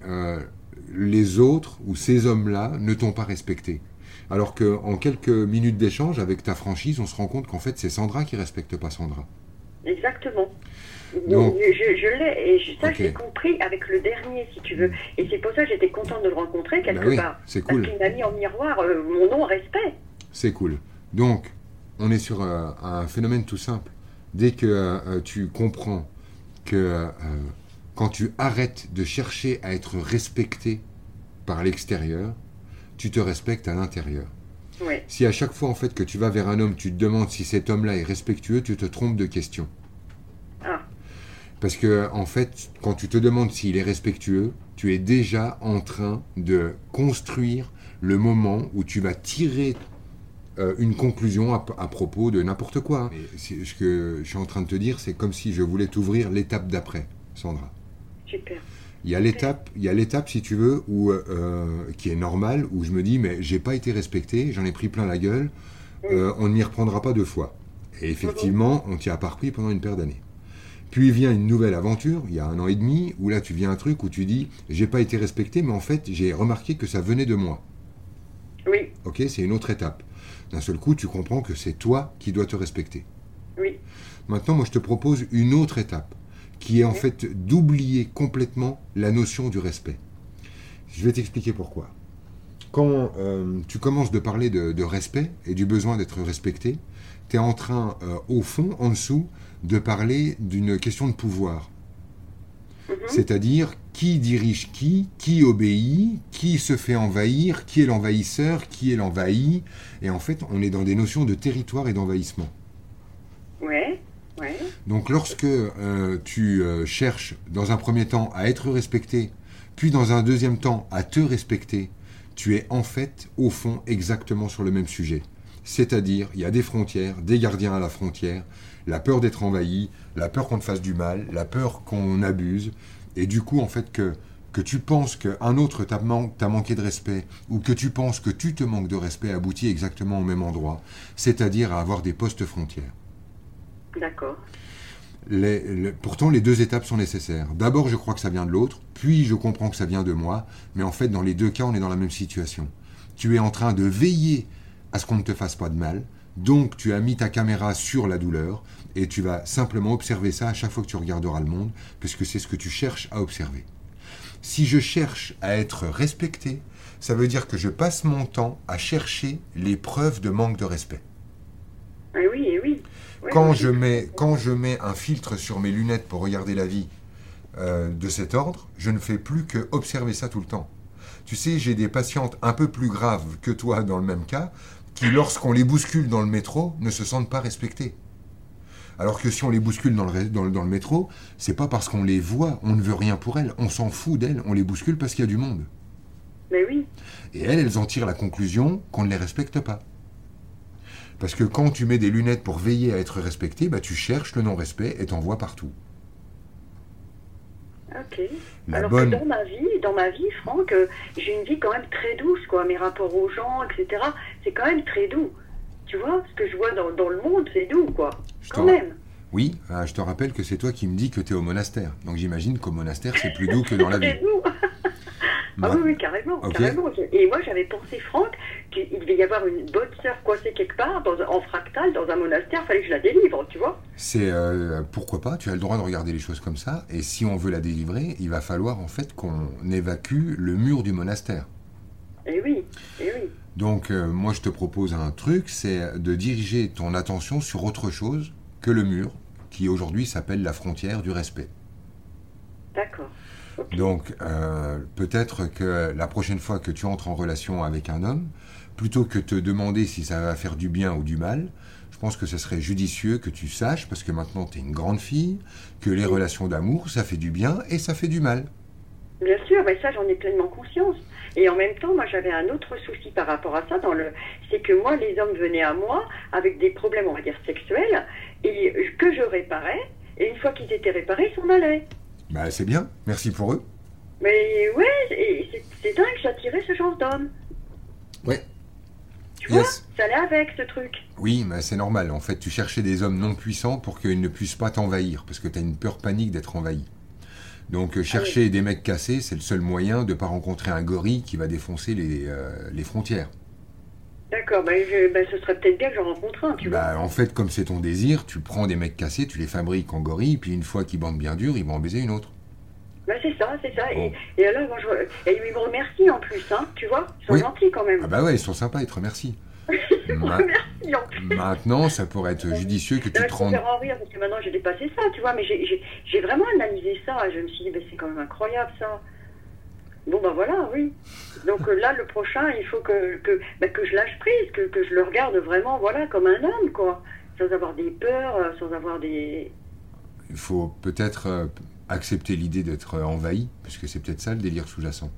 les autres ou ces hommes-là ne t'ont pas respecté. Alors qu'en quelques minutes d'échange avec ta franchise, on se rend compte qu'en fait c'est Sandra qui respecte pas Sandra. Exactement. Donc- je je l'ai, et je- ça Ok. j'ai compris avec le dernier, si tu veux. Et c'est pour ça que j'étais contente de le rencontrer quelque Bah oui, part. c'est Parce cool. qu'il m'a mis en miroir euh, mon nom respect. C'est cool. Donc, on est sur euh, un phénomène tout simple. Dès que euh, tu comprends que quand tu arrêtes de chercher à être respecté par l'extérieur, tu te respectes à l'intérieur. Oui, Si à chaque fois en fait que tu vas vers un homme, tu te demandes si cet homme-là est respectueux, tu te trompes de question. Parce que en fait, quand tu te demandes s'il est respectueux, tu es déjà en train de construire le moment où tu vas tirer euh, une conclusion à, à propos de n'importe quoi. Ce que je suis en train de te dire, c'est comme si je voulais t'ouvrir l'étape d'après, Sandra. super. Il y a l'étape, il y a l'étape si tu veux où euh, qui est normale où je me dis mais j'ai pas été respecté, j'en ai pris plein la gueule, euh, on ne m'y reprendra pas deux fois. Et effectivement, on t'y a pas repris pendant une paire d'années. Puis vient une nouvelle aventure, il y a un an et demi, où là tu viens un truc où tu dis j'ai pas été respecté, mais en fait j'ai remarqué que ça venait de moi. Oui, Ok, c'est une autre étape. D'un seul coup, tu comprends que c'est toi qui dois te respecter. oui, Maintenant, moi, je te propose une autre étape, qui est en fait d'oublier complètement la notion du respect. Je vais t'expliquer pourquoi. Quand euh, tu commences de parler de, de respect et du besoin d'être respecté, tu es en train, euh, au fond, en dessous, de parler d'une question de pouvoir. Mhm. C'est-à-dire qui dirige qui, qui obéit, qui se fait envahir, qui est l'envahisseur, qui est l'envahi. Et en fait, on est dans des notions de territoire et d'envahissement. ouais, ouais, Donc lorsque euh, tu euh, cherches dans un premier temps à être respecté, puis dans un deuxième temps à te respecter, tu es en fait au fond exactement sur le même sujet. C'est-à-dire, il y a des frontières, des gardiens à la frontière, la peur d'être envahi, la peur qu'on te fasse du mal, la peur qu'on abuse, et du coup en fait que que tu penses qu'un autre t'a man- t'a manqué de respect, ou que tu penses que tu te manques de respect aboutit exactement au même endroit, c'est-à-dire à avoir des postes frontières. d'accord. Les- pourtant, les deux étapes sont nécessaires. D'abord, je crois que ça vient de l'autre, puis je comprends que ça vient de moi, mais en fait, dans les deux cas, on est dans la même situation. Tu es en train de veiller à ce qu'on ne te fasse pas de mal, Donc tu as mis ta caméra sur la douleur et tu vas simplement observer ça à chaque fois que tu regarderas le monde, puisque c'est ce que tu cherches à observer. Si je cherche à être respecté, ça veut dire que je passe mon temps à chercher les preuves de manque de respect. Eh oui, oui. Ouais, Quand je, mets, quand je mets un filtre sur mes lunettes pour regarder la vie euh, de cet ordre, je ne fais plus que observer ça tout le temps. Tu sais, j'ai des patientes un peu plus graves que toi dans le même cas, qui lorsqu'on les bouscule dans le métro, ne se sentent pas respectées. Alors que si on les bouscule dans le, dans le- dans le métro, c'est pas parce qu'on les voit, on ne veut rien pour elles, on s'en fout d'elles, on les bouscule parce qu'il y a du monde. Mais oui. Et elles, elles en tirent la conclusion qu'on ne les respecte pas. Parce que quand tu mets des lunettes pour veiller à être respecté, bah, tu cherches le non-respect et t'en vois partout. Ok. La Alors bonne... que dans ma vie, dans ma vie, Franck, euh, j'ai une vie quand même très douce, quoi. Mes rapports aux gens, etc. C'est quand même très doux. Tu vois, ce que je vois dans, dans le monde, c'est doux, quoi. Je Quand même. Oui, ah, je te rappelle que c'est toi qui me dis que tu es au monastère. Donc j'imagine qu'au monastère, c'est plus doux que dans la vie. doux. Ah oui, oui, carrément, carrément. Et moi, j'avais pensé, Franck, qu'il devait y avoir une bonne sœur coincée quelque part, dans, un- en fractal, dans un monastère, fallait que je la délivre, tu vois. C'est euh, pourquoi pas, tu as le droit de regarder les choses comme ça. Et si on veut la délivrer, il va falloir en fait qu'on évacue le mur du monastère. Eh oui, eh oui. Donc euh, moi je te propose un truc, c'est de diriger ton attention sur autre chose que le mur, qui aujourd'hui s'appelle la frontière du respect. D'accord. Donc, euh, peut-être que la prochaine fois que tu entres en relation avec un homme, plutôt que te demander si ça va faire du bien ou du mal, je pense que ce serait judicieux que tu saches, parce que maintenant tu es une grande fille, que les relations d'amour, ça fait du bien et ça fait du mal. Bien sûr, mais ça j'en ai pleinement conscience. Et en même temps, moi j'avais un autre souci par rapport à ça, c'est que moi les hommes venaient à moi avec des problèmes, on va dire sexuels, et que je réparais, et une fois qu'ils étaient réparés, ils s'en allaient. Bah, c'est bien, merci pour eux. Mais ouais, c'est, dingue, j'attirais ce genre d'homme. Ouais. Tu vois, ça allait avec ce truc. Oui, mais c'est normal. En fait, tu cherchais des hommes non puissants pour qu'ils ne puissent pas t'envahir, parce que tu as une peur panique d'être envahi. Donc, euh, chercher des mecs cassés, c'est le seul moyen de ne pas rencontrer un gorille qui va défoncer les, euh, les frontières. D'accord, ben, je- ben, ce serait peut-être bien que j'en rencontre un, tu vois. Bah, en fait, comme c'est ton désir, tu prends des mecs cassés, tu les fabriques en gorille, puis une fois qu'ils bandent bien dur, ils vont en baiser une autre. Ben, c'est ça, c'est ça. Bon. Et, et alors, moi, je, et ils me remercient en plus, hein, tu vois. Ils sont Oui. gentils quand même. Ah bah ouais, ils sont sympas, ils te remercient. Ma-. Maintenant, ça pourrait être judicieux que tu Non, te rendes... en rire parce que maintenant j'ai dépassé ça, tu vois, mais j'ai vraiment analysé ça. Je me suis dit, ben, c'est quand même incroyable ça. Bon, ben voilà, oui. Donc euh, là, le prochain, il faut que, ben, je lâche prise, que, je le regarde vraiment, voilà, comme un homme, quoi. Sans avoir des peurs, euh, sans avoir des. Il faut peut-être euh, accepter l'idée d'être envahi, parce que c'est peut-être ça le délire sous-jacent.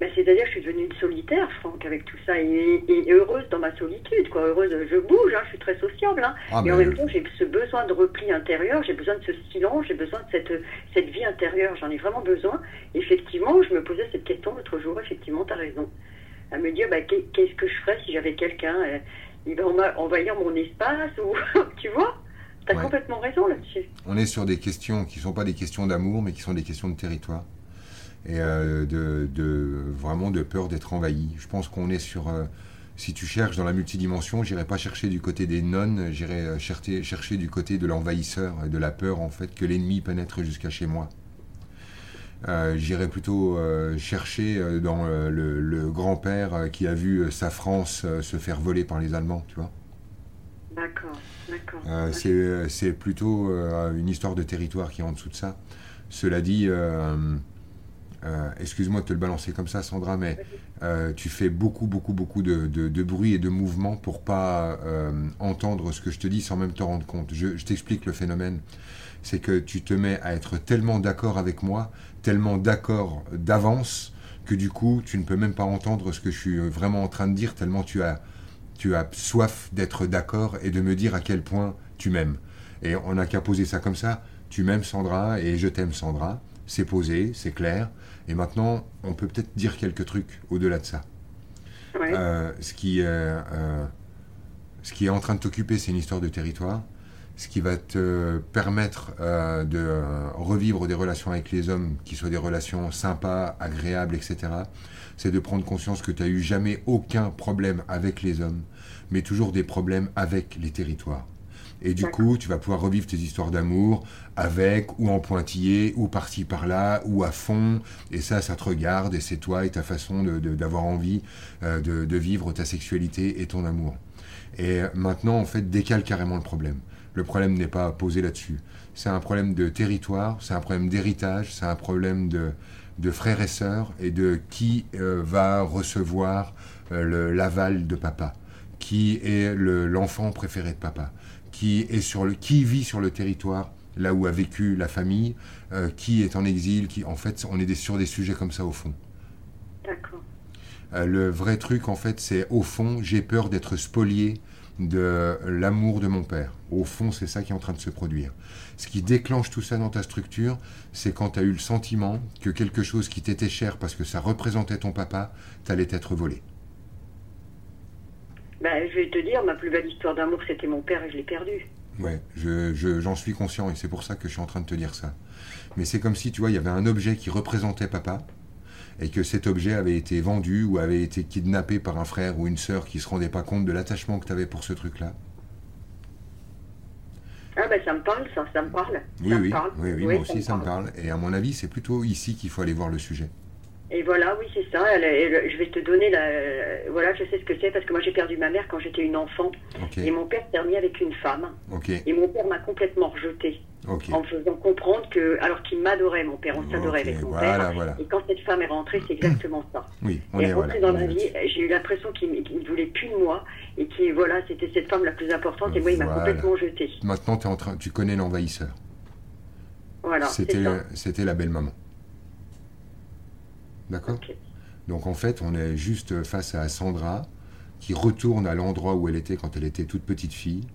Ben, C'est-à-dire que je suis devenue une solitaire, Franck, avec tout ça, et, et heureuse dans ma solitude, quoi. Heureuse, je bouge, hein, je suis très sociable, hein. Ah, Et en mais- même temps, j'ai ce besoin de repli intérieur, j'ai besoin de ce silence, j'ai besoin de cette, cette vie intérieure, j'en ai vraiment besoin. Effectivement, je me posais cette question l'autre jour, effectivement, tu as raison. À me dire, qu'est- qu'est-ce que je ferais si j'avais quelqu'un euh, enva- envahir mon espace, ou tu vois? Tu as Ouais. complètement raison là-dessus. On est sur des questions qui ne sont pas des questions d'amour, mais qui sont des questions de territoire. Et euh, de, de- vraiment de peur d'être envahi. Je pense qu'on est sur... euh, si tu cherches dans la multidimension, j'irai pas chercher du côté des nonnes, j'irai euh, chercher, chercher du côté de l'envahisseur et de la peur, en fait, que l'ennemi pénètre jusqu'à chez moi. Euh, j'irai plutôt euh, chercher dans euh, le, le grand-père qui a vu sa France se faire voler par les Allemands, tu vois. D'accord, d'accord. C'est, plutôt une histoire de territoire qui est en dessous de ça. Cela dit, euh, excuse-moi de te le balancer comme ça, Sandra, mais euh, tu fais beaucoup, beaucoup, beaucoup de bruit et de mouvement pour pas euh, entendre ce que je te dis sans même te rendre compte. Je, je t'explique le phénomène. C'est que tu te mets à être tellement d'accord avec moi, tellement d'accord d'avance, que du coup, tu ne peux même pas entendre ce que je suis vraiment en train de dire, tellement tu as, tu as soif d'être d'accord et de me dire à quel point tu m'aimes. Et on n'a qu'à poser ça comme ça. Tu m'aimes Sandra et je t'aime Sandra. C'est posé, c'est clair. Et maintenant, on peut peut-être dire quelques trucs au-delà de ça. Ouais. Euh, ce, qui, euh, euh, ce qui est en train de t'occuper, c'est une histoire de territoire. ce qui va te permettre de revivre des relations avec les hommes qui soient des relations sympas, agréables, etc. C'est de prendre conscience que tu n'as eu jamais aucun problème avec les hommes, mais toujours des problèmes avec les territoires. Et du coup, tu vas pouvoir revivre tes histoires d'amour avec ou en pointillé ou par-ci par-là ou à fond. Et ça, ça te regarde et c'est toi et ta façon d'avoir de, envie euh, de, de, vivre ta sexualité et ton amour. Et maintenant, en fait, décale carrément le problème. Le problème n'est pas posé là-dessus. C'est un problème de territoire, c'est un problème d'héritage, c'est un problème de, de, frères et sœurs et de qui euh, va recevoir euh, l'aval de papa, qui est l'enfant préféré de papa qui, est sur le, qui vit sur le territoire, là où a vécu la famille, euh, qui est en exil, qui, en fait, on est sur des sujets comme ça au fond. D'accord. Euh, le vrai truc, en fait, c'est au fond, j'ai peur d'être spolié de l'amour de mon père. Au fond, c'est ça qui est en train de se produire. Ce qui déclenche tout ça dans ta structure, c'est quand tu as eu le sentiment que quelque chose qui t'était cher parce que ça représentait ton papa, t'allait être volé. Ben, je vais te dire, ma plus belle histoire d'amour, c'était mon père et je l'ai perdu. Ouais, j'en je, j'en suis conscient et c'est pour ça que je suis en train de te dire ça. Mais c'est comme si, tu vois, il y avait un objet qui représentait papa et que cet objet avait été vendu ou avait été kidnappé par un frère ou une sœur qui se rendait pas compte de l'attachement que tu avais pour ce truc-là. Ah ben ça me parle, ça, ça me parle. Oui, oui, oui, oui, moi aussi ça me parle. Et à mon avis, c'est plutôt ici qu'il faut aller voir le sujet. Et voilà, oui, c'est ça. je vais te donner la. Voilà, je sais ce que c'est parce que moi j'ai perdu ma mère quand j'étais une enfant. Et mon père s'est remis avec une femme. Et mon père m'a complètement rejeté. En me faisant comprendre que. Alors qu'il m'adorait, mon père, on s'adorait avec mon père. Et quand cette femme est rentrée, c'est exactement ça. Oui, on est, rentrée dans ma vie, j'ai eu l'impression qu'il ne voulait plus de moi. Et qui voilà, c'était cette femme la plus importante. Et moi, il m'a complètement jeté. Maintenant, es en train, tu connais l'envahisseur. Voilà. C'était la belle maman. D'accord Donc en fait, on est juste face à Sandra qui retourne à l'endroit où elle était quand elle était toute petite fille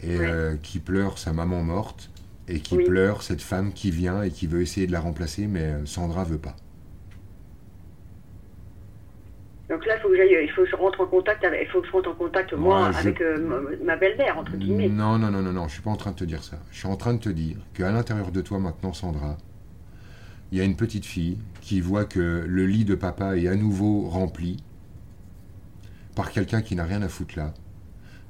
et euh, qui pleure sa maman morte et qui pleure cette femme qui vient et qui veut essayer de la remplacer, mais euh, Sandra veut pas. Donc là, il faut que il faut que je rentre en contact avec, il faut que je rentre en contact moi, avec euh, ma belle-mère entre guillemets. Non, non, non, non, non, je suis pas en train de te dire ça. Je suis en train de te dire qu'à l'intérieur de toi maintenant, Sandra, il y a une petite fille qui voit que le lit de papa est à nouveau rempli par quelqu'un qui n'a rien à foutre là.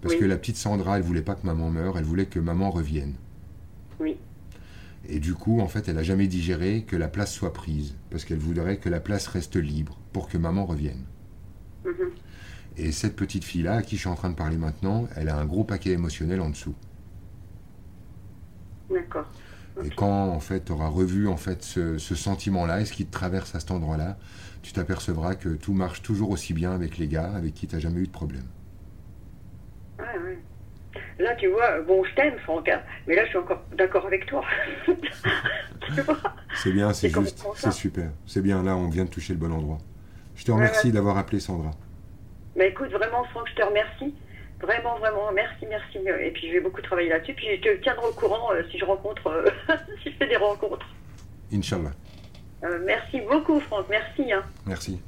Parce que la petite Sandra, elle voulait pas que maman meure, elle voulait que maman revienne. Oui. Et du coup, en fait, elle n'a jamais digéré que la place soit prise, parce qu'elle voudrait que la place reste libre pour que maman revienne. Mhm. Et cette petite fille-là, à qui je suis en train de parler maintenant, elle a un gros paquet émotionnel en dessous. D'accord. Et quand en fait tu auras revu en fait ce, sentiment-là et ce qui te traverse à cet endroit-là, tu t'apercevras que tout marche toujours aussi bien avec les gars avec qui tu n'as jamais eu de problème. Ouais, ouais. Là, tu vois, bon, je t'aime, Franck, hein, mais là, je suis encore d'accord avec toi. c'est bien, c'est juste, c'est super. C'est bien, là, on vient de toucher le bon endroit. Je te remercie d'avoir appelé Sandra. Mais écoute, vraiment, Franck, je te remercie. Vraiment, vraiment, merci, merci. Et puis je vais beaucoup travailler là-dessus. Puis je te tiendrai au courant euh, si je rencontre, euh, si je fais des rencontres. Inch'Allah. Euh, merci beaucoup, Franck. Merci. Hein. Merci.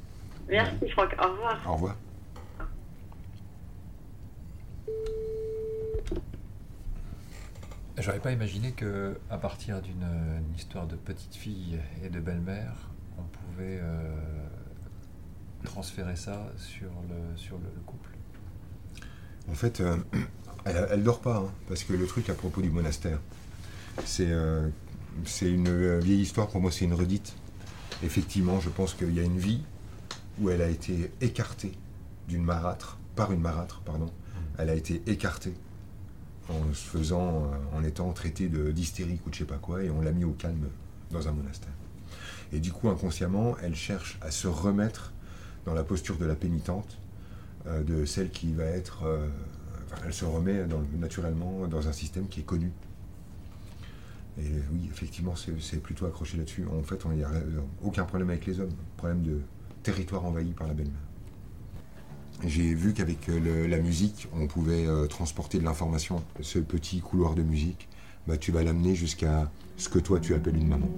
Merci, Franck. Au revoir. Au revoir. J'aurais pas imaginé que, à partir d'une histoire de petite fille et de belle-mère, on pouvait transférer ça sur le, sur le couple. En fait, euh, elle, ne dort pas, hein, parce que le truc à propos du monastère, c'est euh, une euh, vieille histoire, pour moi c'est une redite. Effectivement, je pense qu'il y a une vie où elle a été écartée d'une marâtre, par une marâtre, pardon. Elle a été écartée en faisant, en étant traitée d'hystérique ou de je sais pas quoi, et on l'a mis au calme dans un monastère. Et du coup, inconsciemment, elle cherche à se remettre dans la posture de la pénitente, de celle qui va être. Euh, elle se remet naturellement dans un système qui est connu. Et oui, effectivement, c'est plutôt accroché là-dessus. En fait, il n'y a aucun problème avec les hommes. Problème de territoire envahi par la belle-mère. J'ai vu qu'avec euh, la musique, on pouvait transporter de l'information. Ce petit couloir de musique, bah, tu vas l'amener jusqu'à ce que toi tu appelles une maman.